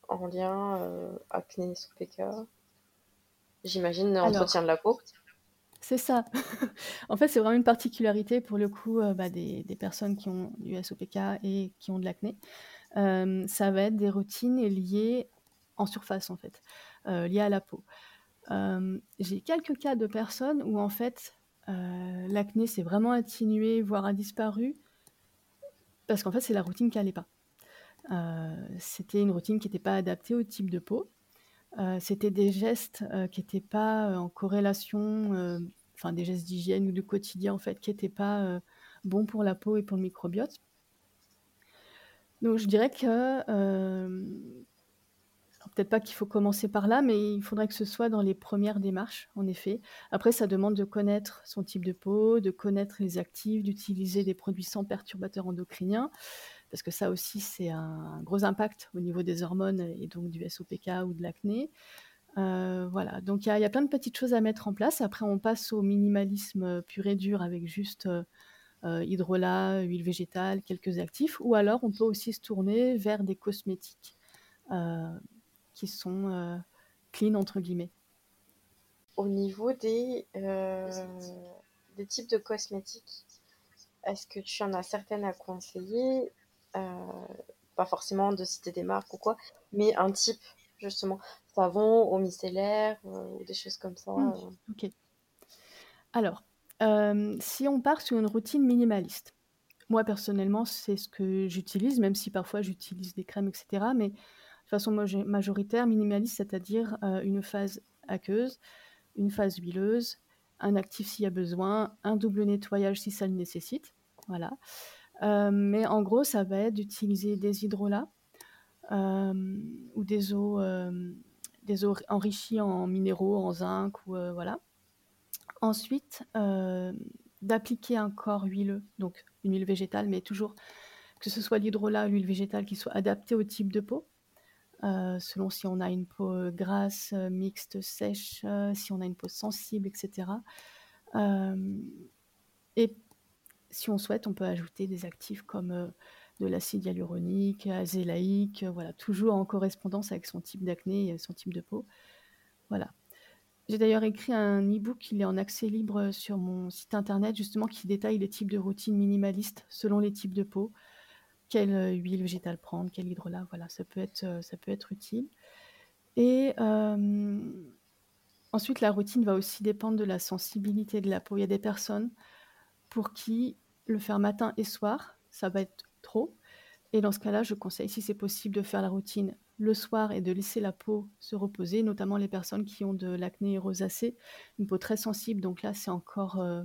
en lien, heu, acné, SOPK? J'imagine Alors entretien de la peau? c'est ça. En fait, c'est vraiment une particularité pour le coup, heu, bah, des des personnes qui ont du SOPK et qui ont de l'acné. Hem, ça va être des routines liées en surface, en fait, heu, liées à la peau. J'ai quelques cas de personnes où en fait, l'acné s'est vraiment atténué, voire a disparu parce qu'en fait, c'est la routine qui allait pas. c'était une routine qui n'était pas adaptée au type de peau. C'était des gestes qui n'étaient pas en corrélation, enfin des gestes d'hygiène ou du quotidien en fait, qui n'étaient pas bons pour la peau et pour le microbiote. Donc je dirais que peut-être pas qu'il faut commencer par là, mais il faudrait que ce soit dans les premières démarches, en effet. Après, ça demande de connaître son type de peau, de connaître les actifs, d'utiliser des produits sans perturbateurs endocriniens, parce que ça aussi, c'est un gros impact au niveau des hormones et donc du SOPK ou de l'acné. Euh, voilà, donc il y, a plein de petites choses à mettre en place. Après, on passe au minimalisme pur et dur avec juste euh, euh, hydrolat, huile végétale, quelques actifs, ou alors on peut aussi se tourner vers des cosmétiques qui sont euh, clean, entre guillemets. Au niveau des, euh, types de cosmétiques, est-ce que tu en as certaines à conseiller? euh, Pas forcément de citer des marques ou quoi, mais un type, justement, savon, eau micellaire ou des choses comme ça. Mmh, ok. Alors, si on part sur une routine minimaliste, moi personnellement, c'est ce que j'utilise, même si parfois j'utilise des crèmes, etc. Mais façon majoritaire, minimaliste, c'est-à-dire euh, une phase aqueuse, une phase huileuse, un actif s'il y a besoin, un double nettoyage si ça le nécessite. Voilà. Euh, mais en gros, ça va être d'utiliser des hydrolats euh, ou des eaux, des eaux enrichies en minéraux, en zinc, ou voilà. Ensuite, d'appliquer un corps huileux, donc une huile végétale, mais toujours que ce soit l'hydrolat ou l'huile végétale qui soit adapté au type de peau. Euh, selon si on a une peau euh, grasse, euh, mixte, sèche, si on a une peau sensible, etc. et si on souhaite, on peut ajouter des actifs comme de l'acide hyaluronique, azélaïque, voilà, toujours en correspondance avec son type d'acné et son type de peau. Voilà. J'ai d'ailleurs écrit un e-book, il est en accès libre sur mon site internet, justement, qui détaille les types de routines minimalistes selon les types de peau quelle euh, huile végétale prendre, quel hydrolat, voilà, ça peut être, euh, ça peut être utile. Et ensuite, la routine va aussi dépendre de la sensibilité de la peau. Il y a des personnes pour qui le faire matin et soir, ça va être trop. Et dans ce cas-là, je conseille, si c'est possible, de faire la routine le soir et de laisser la peau se reposer, notamment les personnes qui ont de l'acné rosacée, une peau très sensible. Donc là, c'est encore euh,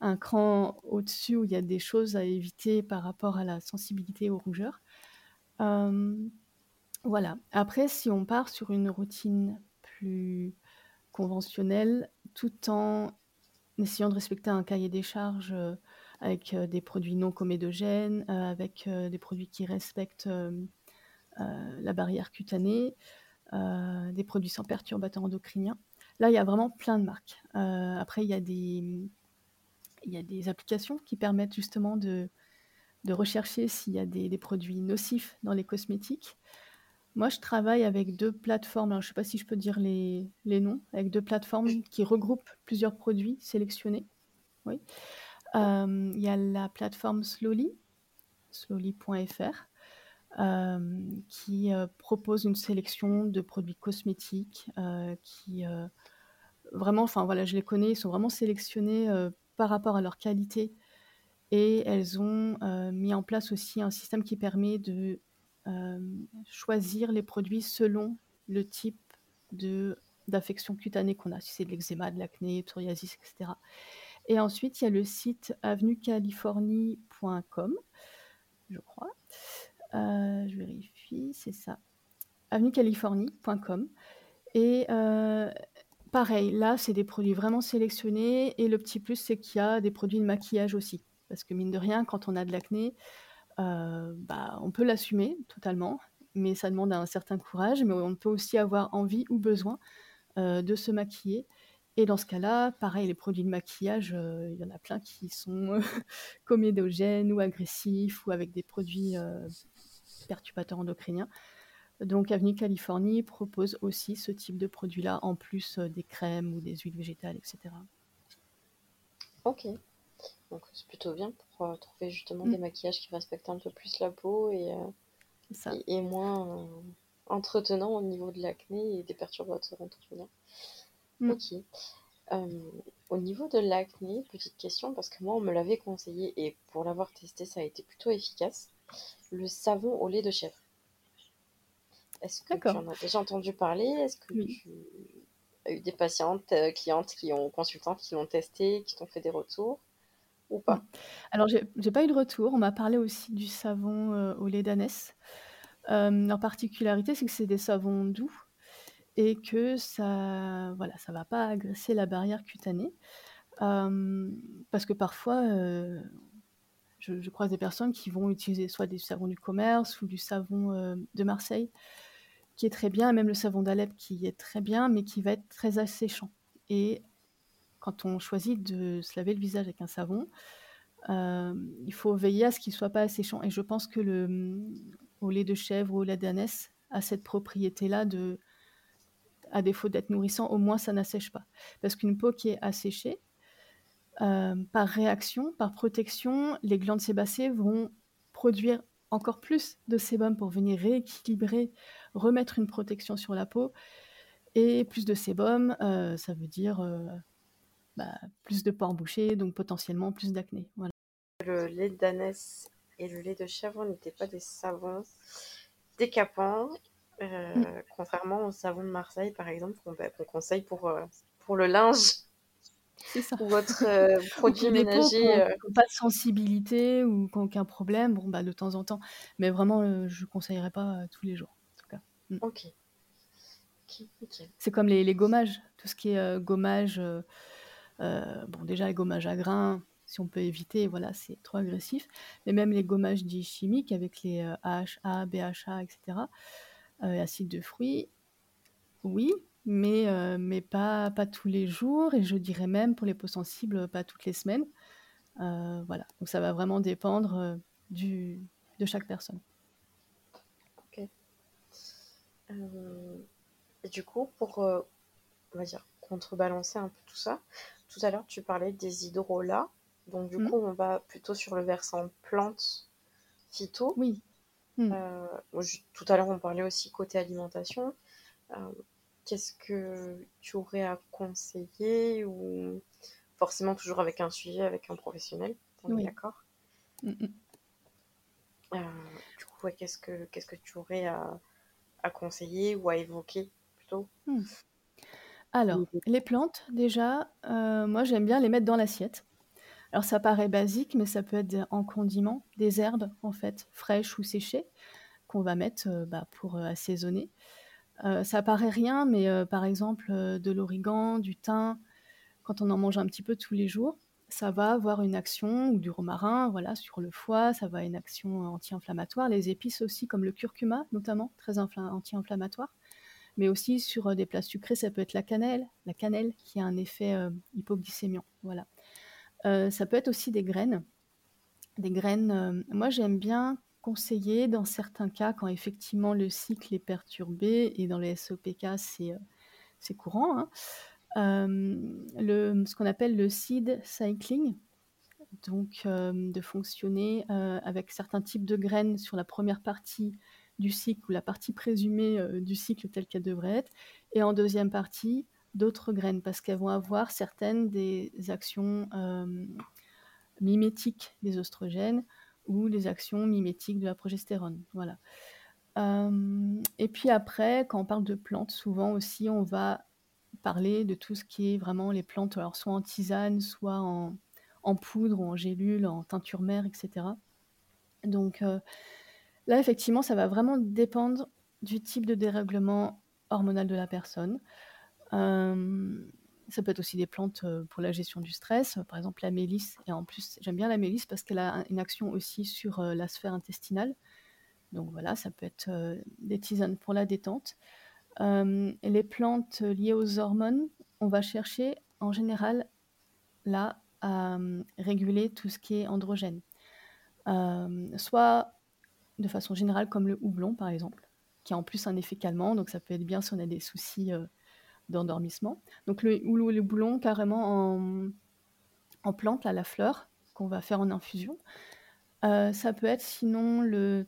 un cran au-dessus où il y a des choses à éviter par rapport à la sensibilité aux rougeurs. voilà. Après, si on part sur une routine plus conventionnelle, tout en essayant de respecter un cahier des charges euh, avec euh, des produits non comédogènes, euh, avec des produits qui respectent la barrière cutanée, des produits sans perturbateurs endocriniens. Là, il y a vraiment plein de marques. après, il y a des, il y a des applications qui permettent justement de, de rechercher s'il y a des, produits nocifs dans les cosmétiques. Moi, je travaille avec deux plateformes, je ne sais pas si je peux dire les, les, noms, avec deux plateformes qui regroupent plusieurs produits sélectionnés. Oui. Euh, il y a la plateforme Slowly, slowly.fr, euh, qui euh, propose une sélection de produits cosmétiques qui vraiment, enfin voilà, je les connais, ils sont vraiment sélectionnés par rapport à leur qualité. Et elles ont euh, mis en place aussi un système qui permet de euh, choisir les produits selon le type d'affection cutanée qu'on a, si c'est de l'eczéma, de l'acné, psoriasis, etc. Et ensuite, il y a le site avenuecalifornie.com, je crois. Euh, je vérifie, c'est ça. avenuecalifornie.com. Et Pareil, là, c'est des produits vraiment sélectionnés et le petit plus, c'est qu'il y a des produits de maquillage aussi. Parce que mine de rien, quand on a de l'acné, euh, bah, on peut l'assumer totalement, mais ça demande un certain courage, mais on peut aussi avoir envie ou besoin euh, de se maquiller. Et dans ce cas-là, pareil, les produits de maquillage, euh, il y en a plein qui sont comédogènes ou agressifs ou avec des produits perturbateurs endocriniens. Donc Avenue Californie propose aussi ce type de produit-là, en plus euh, des crèmes ou des huiles végétales, etc. Ok. Donc c'est plutôt bien pour euh, trouver justement des mm. maquillages qui respectent un peu plus la peau et, euh, et, moins entretenant au niveau de l'acné et des perturbateurs endocriniens. Mm. Ok. au niveau de l'acné, petite question, parce que moi on me l'avait conseillé et pour l'avoir testé ça a été plutôt efficace. le savon au lait de chèvre. Est-ce que tu en as déjà entendu parler? Est-ce que tu as eu des patientes, euh, clientes qui ont, consultantes qui l'ont testé, qui t'ont fait des retours ou pas? Alors, j'ai n'ai pas eu de retour. On m'a parlé aussi du savon euh, au lait d'ânesse. Euh, leur particularité, c'est que c'est des savons doux et que ça voilà, ça va pas agresser la barrière cutanée. parce que parfois, je, je, croise des personnes qui vont utiliser soit des savons du commerce ou du savon de Marseille qui est très bien, même le savon d'Alep qui est très bien, mais qui va être très asséchant. Et quand on choisit de se laver le visage avec un savon, il faut veiller à ce qu'il ne soit pas asséchant. Et je pense que le au lait de chèvre ou au lait d'ânesse a cette propriété-là de, à défaut d'être nourrissant, au moins ça n'assèche pas. Parce qu'une peau qui est asséchée, euh, par réaction, par protection, les glandes sébacées vont produire encore plus de sébum pour venir rééquilibrer, remettre une protection sur la peau. Et plus de sébum, euh, ça veut dire euh, bah, plus de pores bouchés, donc potentiellement plus d'acné. Le lait d'ânesse et le lait de chèvre n'étaient pas des savons décapants, euh, mm. contrairement au savon de Marseille, par exemple, qu'on conseille pour, pour le linge ou votre euh, produit ménager. Euh. pas de sensibilité ou aucun problème, bon, bah, de temps en temps. Mais vraiment, euh, je ne conseillerais pas tous les jours. En tout cas. Mm. Ok. C'est comme les, les, gommages. Tout ce qui est gommage. bon, déjà, les gommages à grains, si on peut éviter, voilà, c'est trop agressif. Mais même les gommages dits chimiques avec les AHA, BHA, etc., acide de fruits, oui, mais, euh, mais pas, pas tous les jours, et je dirais même pour les peaux sensibles, pas toutes les semaines. Euh, voilà, donc ça va vraiment dépendre euh, du, de chaque personne. Ok. et du coup, pour, on va dire, contrebalancer un peu tout ça, tout à l'heure tu parlais des hydrolats, donc du mmh. coup on va plutôt sur le versant plantes, phyto. Oui. Mmh. tout à l'heure on parlait aussi côté alimentation. Qu'est-ce que tu aurais à conseiller ou forcément toujours avec un suivi avec un professionnel on est d'accord? Mm, mm. Euh, du coup qu'est-ce que qu'est-ce que tu aurais à, conseiller ou à évoquer plutôt? Alors les plantes déjà euh, moi j'aime bien les mettre dans l'assiette alors ça paraît basique mais ça peut être en condiment des herbes en fait fraîches ou séchées qu'on va mettre euh, bah, pour assaisonner euh, ça paraît rien, mais euh, par exemple, euh, de l'origan, du thym, quand on en mange un petit peu tous les jours, ça va avoir une action, ou du romarin, voilà, sur le foie, ça va avoir une action anti-inflammatoire. Les épices aussi, comme le curcuma notamment, très anti-inflammatoire. Mais aussi sur des plats sucrés, ça peut être la cannelle, la cannelle qui a un effet hypoglycémiant. Voilà. Ça peut être aussi des graines. Des graines, moi j'aime bien conseillé dans certains cas quand effectivement le cycle est perturbé, et dans les SOPK c'est, euh, c'est courant, hein. ce qu'on appelle le seed cycling, donc de fonctionner avec certains types de graines sur la première partie du cycle ou la partie présumée du cycle telle qu'elle devrait être, et en deuxième partie d'autres graines parce qu'elles vont avoir certaines des actions mimétiques des oestrogènes ou les actions mimétiques de la progestérone. Voilà. Et puis après, quand on parle de plantes, souvent aussi, on va parler de tout ce qui est vraiment les plantes, soit en tisane, soit en, poudre ou en gélule, en teinture mère, etc. Donc là, effectivement, ça va vraiment dépendre du type de dérèglement hormonal de la personne. Euh, ça peut être aussi des plantes euh, pour la gestion du stress, par exemple la mélisse. Et en plus, j'aime bien la mélisse parce qu'elle a une action aussi sur euh, la sphère intestinale. Donc voilà, ça peut être des tisanes pour la détente. les plantes liées aux hormones, on va chercher en général là à réguler tout ce qui est androgène. soit de façon générale comme le houblon par exemple, qui a en plus un effet calmant, donc ça peut être bien si on a des soucis d'endormissement. Donc le, ou le boulon carrément en, en plante, à la fleur, qu'on va faire en infusion. Euh, ça peut être sinon le...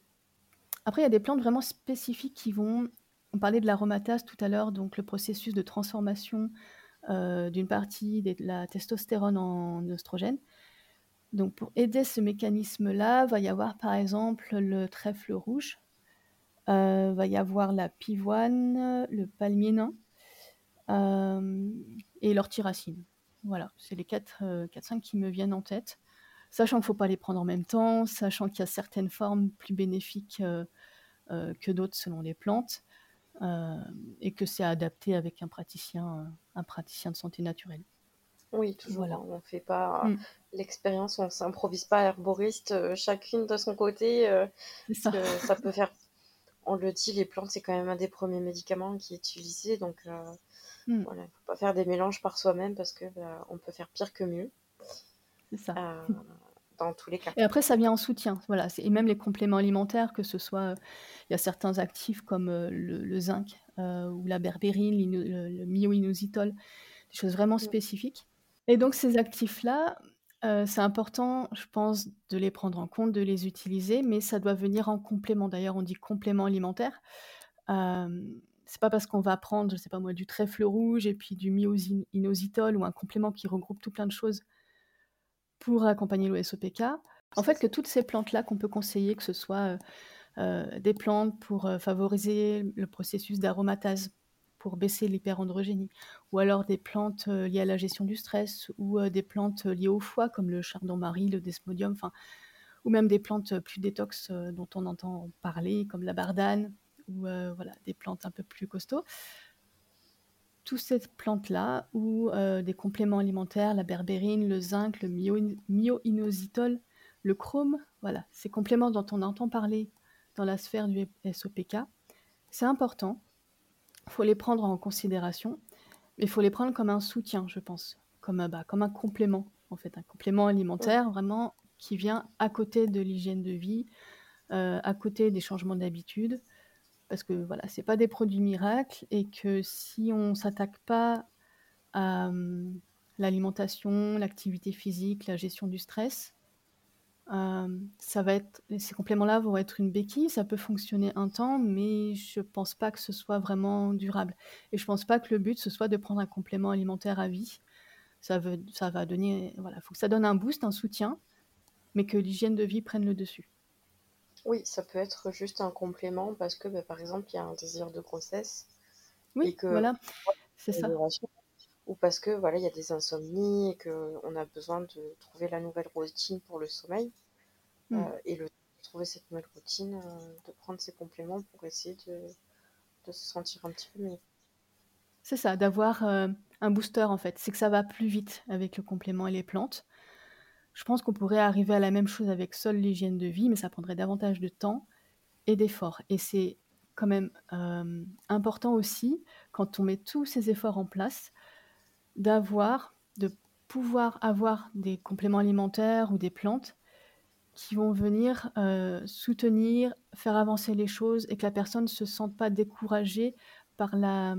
Après, il y a des plantes vraiment spécifiques qui vont... On parlait de l'aromatase tout à l'heure, donc le processus de transformation euh, d'une partie de la testostérone en oestrogène. Donc pour aider ce mécanisme-là, va y avoir par exemple le trèfle rouge, euh, va y avoir la pivoine, le palmier nain et l'orthyracine. Voilà, c'est les 4-5 euh, qui me viennent en tête. Sachant qu'il ne faut pas les prendre en même temps, sachant qu'il y a certaines formes plus bénéfiques que d'autres selon les plantes, et que c'est adapté avec un praticien, un praticien de santé naturelle. Oui, toujours. Voilà. On fait pas mm. l'expérience, on s'improvise pas herboriste, chacune de son côté. ça. ça peut faire on le dit, les plantes, c'est quand même un des premiers médicaments qui est utilisé. Donc, euh, hmm. voilà, il ne faut pas faire des mélanges par soi-même parce que bah, on peut faire pire que mieux. C'est ça. Euh, dans tous les cas. Et après, ça vient en soutien. Voilà. Et même les compléments alimentaires, que ce soit. Il y a certains actifs comme euh, le, zinc ou la berbérine, le, le myoinositol, des choses vraiment spécifiques. Et donc, ces actifs-là, euh, c'est important, je pense, de les prendre en compte, de les utiliser, mais ça doit venir en complément. D'ailleurs, on dit complément alimentaire. Euh, c'est pas parce qu'on va prendre, je sais pas moi, du trèfle rouge et puis du myoinositol ou un complément qui regroupe tout plein de choses pour accompagner l'OSOPK. En fait, que toutes ces plantes-là qu'on peut conseiller, que ce soit euh, des plantes pour favoriser le processus d'aromatase, pour baisser l'hyperandrogénie, ou alors des plantes euh, liées à la gestion du stress, ou euh, des plantes euh, liées au foie, comme le chardon-marie, le desmodium, enfin, ou même des plantes plus détox dont on entend parler, comme la bardane, ou voilà, des plantes un peu plus costauds. Toutes ces plantes-là, ou des compléments alimentaires, la berbérine, le zinc, le myoinositol, le chrome, voilà, ces compléments dont on entend parler dans la sphère du SOPK, c'est important. Il faut les prendre en considération, mais il faut les prendre comme un soutien, je pense, comme, euh, bah, comme un complément, en fait, un complément alimentaire vraiment qui vient à côté de l'hygiène de vie, euh, à côté des changements d'habitude, parce que voilà, c'est pas des produits miracles et que si on s'attaque pas à l'alimentation, l'activité physique, la gestion du stress, ça va être, ces compléments-là vont être une béquille, ça peut fonctionner un temps, mais je pense pas que ce soit vraiment durable. Et je pense pas que le but ce soit de prendre un complément alimentaire à vie. Ça, veut, ça va donner, voilà, faut que ça donne un boost, un soutien, mais que l'hygiène de vie prenne le dessus. Oui, ça peut être juste un complément parce que, bah, par exemple, il y a un désir de grossesse. Oui, que, voilà, c'est ça. Ou parce que voilà, il y a des insomnies et qu'on a besoin de trouver la nouvelle routine pour le sommeil. Hmm. Euh, et le trouver cette nouvelle routine, euh, de prendre ces compléments pour essayer de, de se sentir un petit peu mieux. C'est ça, d'avoir euh, un booster en fait. C'est que ça va plus vite avec le complément et les plantes. Je pense qu'on pourrait arriver à la même chose avec seule l'hygiène de vie, mais ça prendrait davantage de temps et d'efforts. Et c'est quand même important aussi, quand on met tous ces efforts en place, d'avoir, de pouvoir avoir des compléments alimentaires ou des plantes qui vont venir euh, soutenir, faire avancer les choses et que la personne ne se sente pas découragée par, la,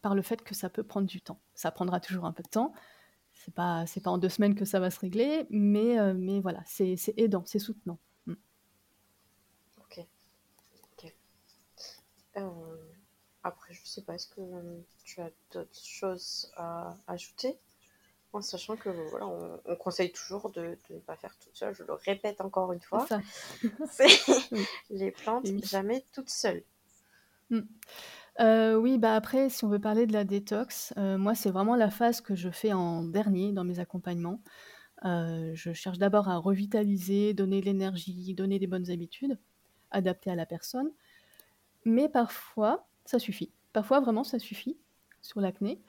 par le fait que ça peut prendre du temps. Ça prendra toujours un peu de temps. C'est pas c'est pas en deux semaines que ça va se régler, mais euh, mais voilà, c'est aidant, c'est soutenant. Mm. Ok. Euh, après, je sais pas, est-ce que tu as d'autres choses à ajouter? En sachant que voilà, on, conseille toujours de, ne pas faire tout seul. Je le répète encore une fois. C'est les plantes jamais toutes seules. Mm. Euh, oui, bah après, si on veut parler de la détox, euh, moi, c'est vraiment la phase que je fais en dernier dans mes accompagnements. Euh, je cherche d'abord à revitaliser, donner de l'énergie, donner des bonnes habitudes, adaptées à la personne. Mais parfois, ça suffit. Parfois, vraiment, ça suffit sur l'acné.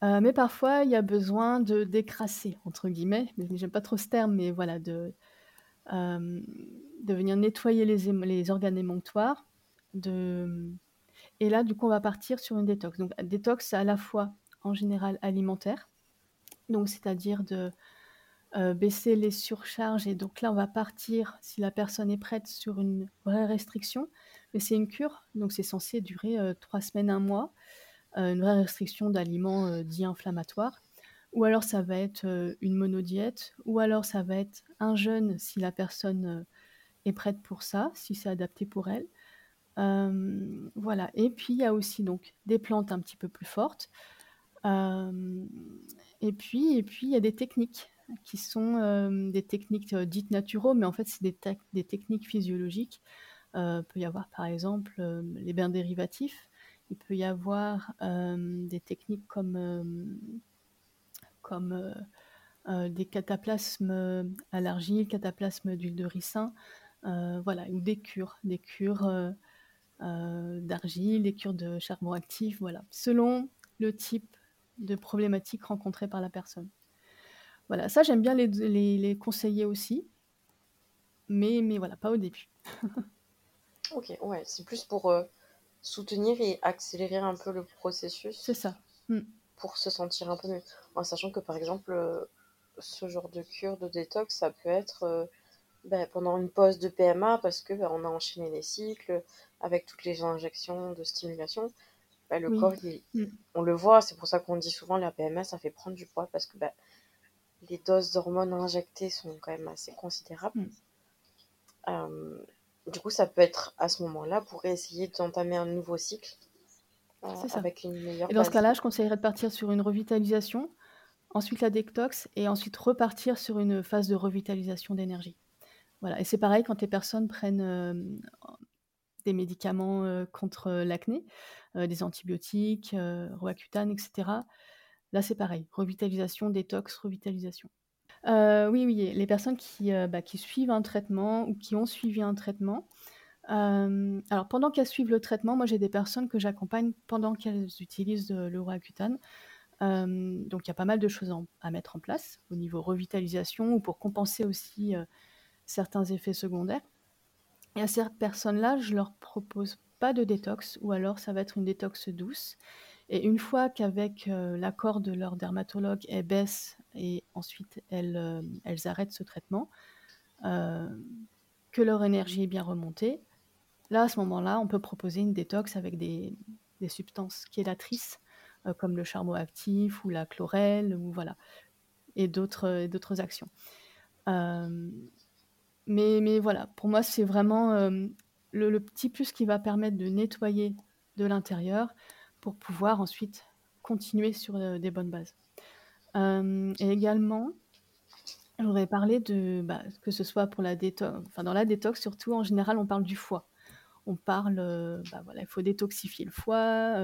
Mais parfois, il y a besoin de décrasser, entre guillemets. Mais j'aime pas trop ce terme, mais voilà, de, de venir nettoyer les, les organes émonctoires. De... Et là, du coup, on va partir sur une détox. Donc, détox, à la fois, en général, alimentaire. Donc, c'est-à-dire de euh, baisser les surcharges. Et donc là, on va partir, si la personne est prête, sur une vraie restriction. Mais c'est une cure, donc c'est censé durer euh, trois semaines, un mois. Euh, une vraie restriction d'aliments dits inflammatoires. Ou alors ça va être une monodiète, ou alors ça va être un jeûne si la personne est prête pour ça, si c'est adapté pour elle. Voilà. Et puis il y a aussi donc des plantes un petit peu plus fortes. et puis et puis il y a des techniques qui sont des techniques dites naturaux, mais en fait, c'est des, techniques physiologiques. il peut y avoir par exemple les bains dérivatifs, il peut y avoir des techniques comme, comme des cataplasmes à l'argile, cataplasmes d'huile de ricin, voilà, ou des cures, des cures d'argile, des cures de charbon actif, voilà, selon le type de problématique rencontrée par la personne. Voilà, ça j'aime bien les, les, conseiller aussi, mais, mais voilà, pas au début. ok, ouais, c'est plus pour euh, soutenir et accélérer un peu le processus. C'est ça. Mm. Pour se sentir un peu mieux. En sachant que par exemple, euh, ce genre de cure de détox, ça peut être euh, ben, pendant une pause de PMA parce que ben, on a enchaîné les cycles avec toutes les injections de stimulation. Ben, le corps, mm. on le voit, c'est pour ça qu'on dit souvent la PMA, ça fait prendre du poids parce que les doses d'hormones injectées sont quand même assez considérables. Mm. Euh, du coup, ça peut être à ce moment-là pour essayer d'entamer un nouveau cycle euh, avec une meilleure. Et dans ce cas-là, je conseillerais de partir sur une revitalisation, ensuite la détox et ensuite repartir sur une phase de revitalisation d'énergie. Voilà. Et c'est pareil quand les personnes prennent euh, des médicaments contre l'acné, des antibiotiques, Roaccutane, etc. Là, c'est pareil, revitalisation, détox, revitalisation. Euh, oui, oui, les personnes qui, euh, bah, qui suivent un traitement ou qui ont suivi un traitement. Euh, alors, pendant qu'elles suivent le traitement, moi, j'ai des personnes que j'accompagne pendant qu'elles utilisent le Roaccutane. donc, il y a pas mal de choses à mettre en place au niveau revitalisation ou pour compenser aussi certains effets secondaires. Et à ces personnes-là, je leur propose pas de détox ou alors ça va être une détox douce. Et une fois qu'avec euh, l'accord de leur dermatologue, elles baissent et ensuite elles, euh, elles arrêtent ce traitement, euh, que leur énergie est bien remontée, là, à ce moment-là, on peut proposer une détox avec des, des substances chélatrices, comme le charbon actif ou la chlorelle, ou voilà, et d'autres, d'autres actions. Mais, mais voilà, pour moi, c'est vraiment le, le, petit plus qui va permettre de nettoyer de l'intérieur, pour pouvoir ensuite continuer sur euh, des bonnes bases. Euh, et également, j'aurais parlé de, bah, que ce soit pour la détox, enfin dans la détox surtout, en général, on parle du foie. On parle, euh, bah, voilà, il faut détoxifier le foie,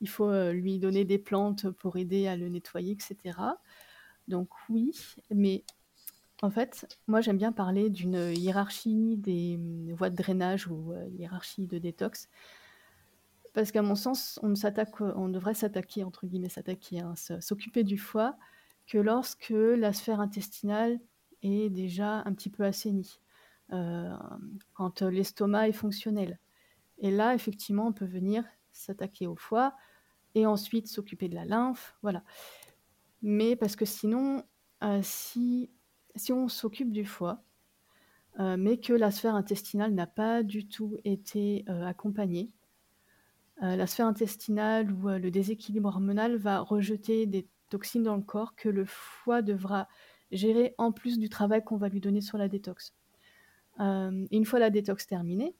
il faut lui donner des plantes pour aider à le nettoyer, etc. Donc oui, mais en fait, moi j'aime bien parler d'une hiérarchie des hum, voies de drainage ou hiérarchie de détox. Parce qu'à mon sens, on, on devrait s'attaquer, entre guillemets, s'attaquer, hein, s'occuper du foie, que lorsque la sphère intestinale est déjà un petit peu assainie, euh, quand l'estomac est fonctionnel. Et là, effectivement, on peut venir s'attaquer au foie et ensuite s'occuper de la lymphe, voilà. Mais parce que sinon, euh, si, si on s'occupe du foie, euh, mais que la sphère intestinale n'a pas du tout été accompagnée, euh, la sphère intestinale ou euh, le déséquilibre hormonal va rejeter des toxines dans le corps que le foie devra gérer en plus du travail qu'on va lui donner sur la détox. Euh, une fois la détox terminée,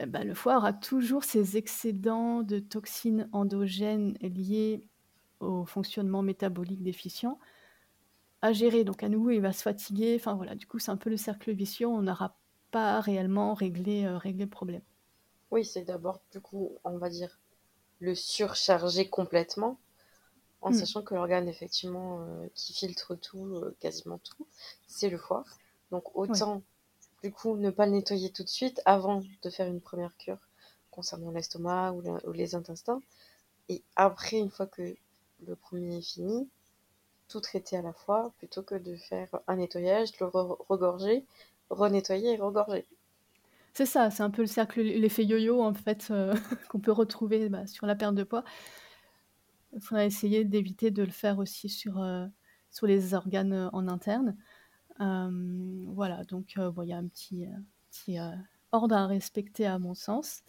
eh ben, le foie aura toujours ses excédents de toxines endogènes liés au fonctionnement métabolique déficient à gérer. Donc à nouveau, il va se fatiguer. Enfin voilà, du coup, c'est un peu le cercle vicieux. On n'aura pas réellement réglé, réglé le problème. Oui, c'est d'abord, du coup, on va dire, le surcharger complètement, en hmm. sachant que l'organe, effectivement, euh, qui filtre tout, euh, quasiment tout, c'est le foie. Donc, autant, du coup, ne pas le nettoyer tout de suite avant de faire une première cure concernant l'estomac ou, les intestins. Et après, une fois que le premier est fini, tout traiter à la fois plutôt que de faire un nettoyage, le regorger, renettoyer et regorger. C'est ça, c'est un peu le cercle, l'effet yo-yo en fait euh, qu'on peut retrouver bah, sur la perte de poids. Il faudra essayer d'éviter de le faire aussi sur, euh, sur les organes euh, en interne. voilà, donc il y a un petit, petit ordre à respecter à mon sens,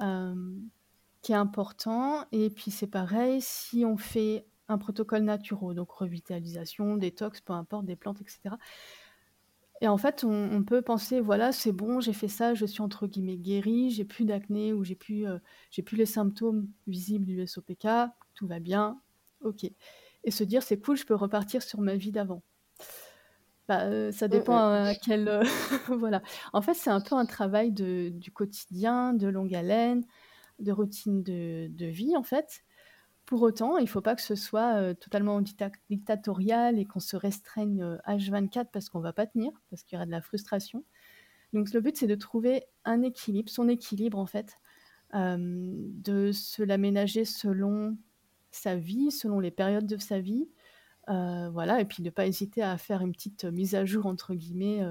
qui est important. Et puis c'est pareil, si on fait un protocole naturel, donc revitalisation, détox, peu importe, des plantes, etc. Et en fait, on, peut penser, voilà, c'est bon, j'ai fait ça, je suis entre guillemets guérie, j'ai plus d'acné ou j'ai plus, euh, j'ai plus les symptômes visibles du SOPK, tout va bien, ok. et se dire: «C'est cool, je peux repartir sur ma vie d'avant». Bah, heu, ça Mmh dépend mh. à quel, heu voilà. En fait, c'est un peu un travail de du quotidien, de longue haleine, de routine de de vie, en fait. Pour autant, il faut pas que ce soit, totalement dicta dictatorial et qu'on se restreigne, heu, H24 parce qu'on va pas tenir, parce qu'il y aura de la frustration. Donc le but, c'est de trouver un équilibre, son équilibre, en fait, de se l'aménager selon sa vie, selon les périodes de sa vie, voilà et puis de pas hésiter à faire une petite, «mise à jour» entre guillemets,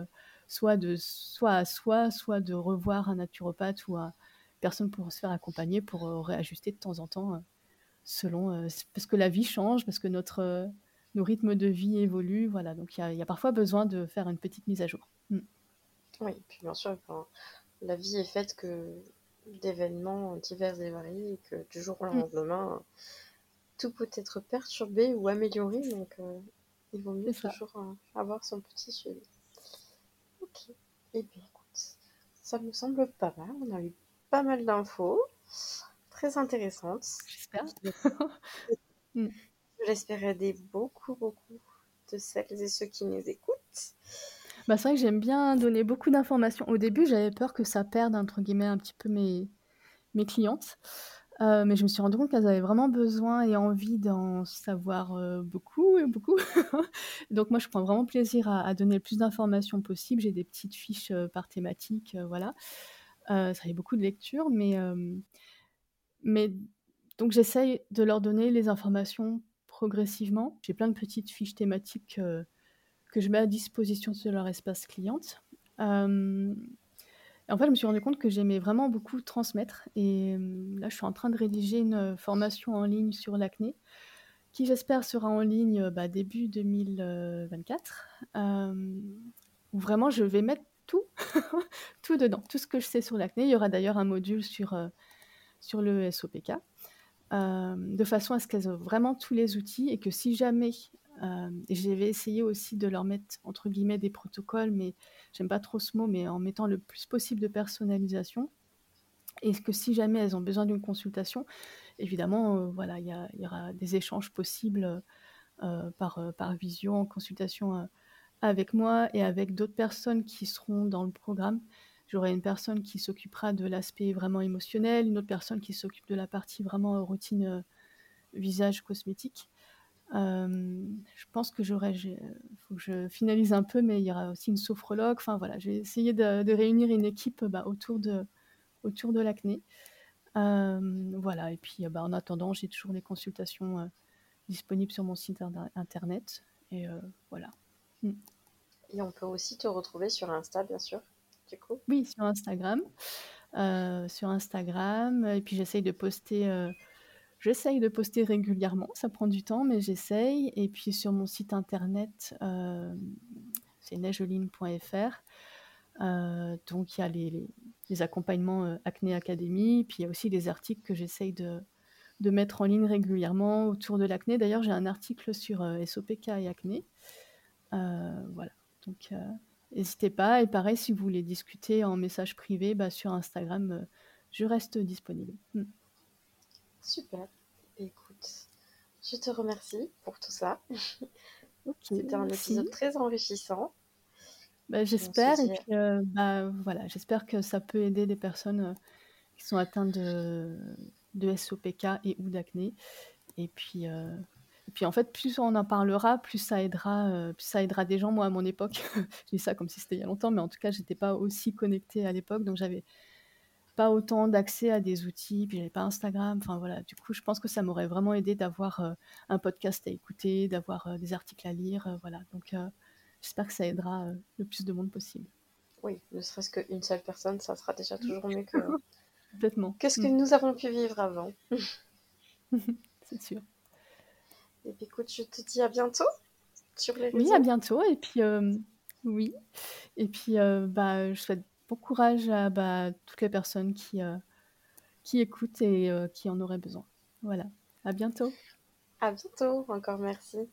soit de soit à soi, soit de revoir un naturopathe ou un personne pour se faire accompagner pour, réajuster de temps en temps, selon, heu, s parce que la vie change, parce que notre, heu, nos rythmes de vie évoluent, voilà, donc il y a il y a parfois besoin de faire une petite mise à jour. Mmh. Oui, puis bien sûr, enfin, la vie est faite que d'événements divers et variés et que du jour au Mmh. lendemain, tout peut être perturbé ou amélioré, donc heu, il vaut mieux toujours, avoir son petit suivi. OK et bien écoute, ça me semble pas mal. On a eu pas mal d'infos, très intéressantes. J'espère. J'espère aider beaucoup, beaucoup de celles et ceux qui nous écoutent. Bah, c'est vrai que j'aime bien donner beaucoup d'informations. Au début, j'avais peur que ça «perde» entre guillemets un petit peu mes mes clientes, heu, mais je me suis rendu compte qu'elles avaient vraiment besoin et envie d'en savoir, heu, beaucoup et beaucoup. Donc moi, je prends vraiment plaisir à à donner le plus d'informations possible. J'ai des petites fiches, heu, par thématique, voilà. Ça fait beaucoup de lecture, mais mais donc j'essaye de leur donner les informations progressivement. J'ai plein de petites fiches thématiques, heu, que je mets à disposition sur leur espace cliente. Et en fait, je me suis rendu compte que j'aimais vraiment beaucoup transmettre et hem, là, je suis en train de rédiger une, formation en ligne sur l'acné qui, j'espère, sera en ligne, bah, début 2024. Hem, où vraiment je vais mettre tout, tout dedans, tout ce que je sais sur l'acné. Il y aura d'ailleurs un module sur, sur le SOPK, hem, de façon à ce qu'elles aient vraiment tous les outils et que si jamais, hem et je vais essayer aussi de leur mettre entre guillemets «des protocoles», mais j'aime pas trop ce mot, mais en mettant le plus possible de personnalisation et que si jamais elles ont besoin d'une consultation, évidemment, heu, voilà, il y aura des échanges possibles, par, par visio, en consultation, avec moi et avec d'autres personnes qui seront dans le programme. J'aurai une personne qui s'occupera de l'aspect vraiment émotionnel, une autre personne qui s'occupe de la partie vraiment, heu, routine, heu, visage, cosmétique. Je pense que j'aurai j'ai faut que je finalise un peu, mais il y aura aussi une sophrologue. Enfin voilà, je vais essayer de de réunir une équipe, bah, autour de l'acné. Voilà et puis, bah, en attendant, j'ai toujours les consultations, disponibles sur mon site inter internet et voilà. Mmh. Et on peut aussi te retrouver sur Insta, bien sûr, Oui, sur Instagram, heu, sur Instagram et puis j'essaye de poster, heu, j'essaye de poster régulièrement. Ça prend du temps, mais j'essaye et puis sur mon site internet, hem, c'est nageoline.fr, heu, donc il y a les accompagnements, Acné Academy, puis il y a aussi des articles que j'essaye de mettre en ligne régulièrement autour de l'acné. D'ailleurs, j'ai un article sur, SOPK et acné. Voilà, donc heu, hésitez pas et pareil, si vous voulez discuter en message privé, bah, sur Instagram, heu, je reste disponible. Mmh. Super. Écoute, je te remercie pour tout ça. C'était un épisode merci. très enrichissant. Bah, j'espère et dit puis, heu, bah, voilà, j'espère que ça peut aider des personnes, heu, qui sont atteintes de de SOPK et ou d'acné et puis, puis en fait, plus on en parlera, plus ça aidera, heu, plus ça aidera des gens. Moi, à mon époque, je dis ça comme si c'était il y a longtemps, mais en tout cas, j'étais pas aussi connectée à l'époque, donc j'avais pas autant d'accès à des outils, puis j'avais pas Instagram, enfin voilà. Du coup, je pense que ça m'aurait vraiment aidé d'avoir, heu, un podcast à écouter, d'avoir, heu, des articles à lire, voilà. Donc j'espère que ça aidera, le plus de monde possible. oui, ne serait-ce qu'une seule personne, ça sera déjà toujours mieux que Complètement. que ce que Mmh. nous avons pu vivre avant. C'est sûr. Et puis écoute, je te dis à bientôt sur les Oui, à bientôt et puis, hem, oui et puis, heu, bah, je souhaite bon courage à, bah, toutes les personnes qui, heu, qui écoutent et qui en auraient besoin. Voilà, à bientôt. À bientôt, encore merci.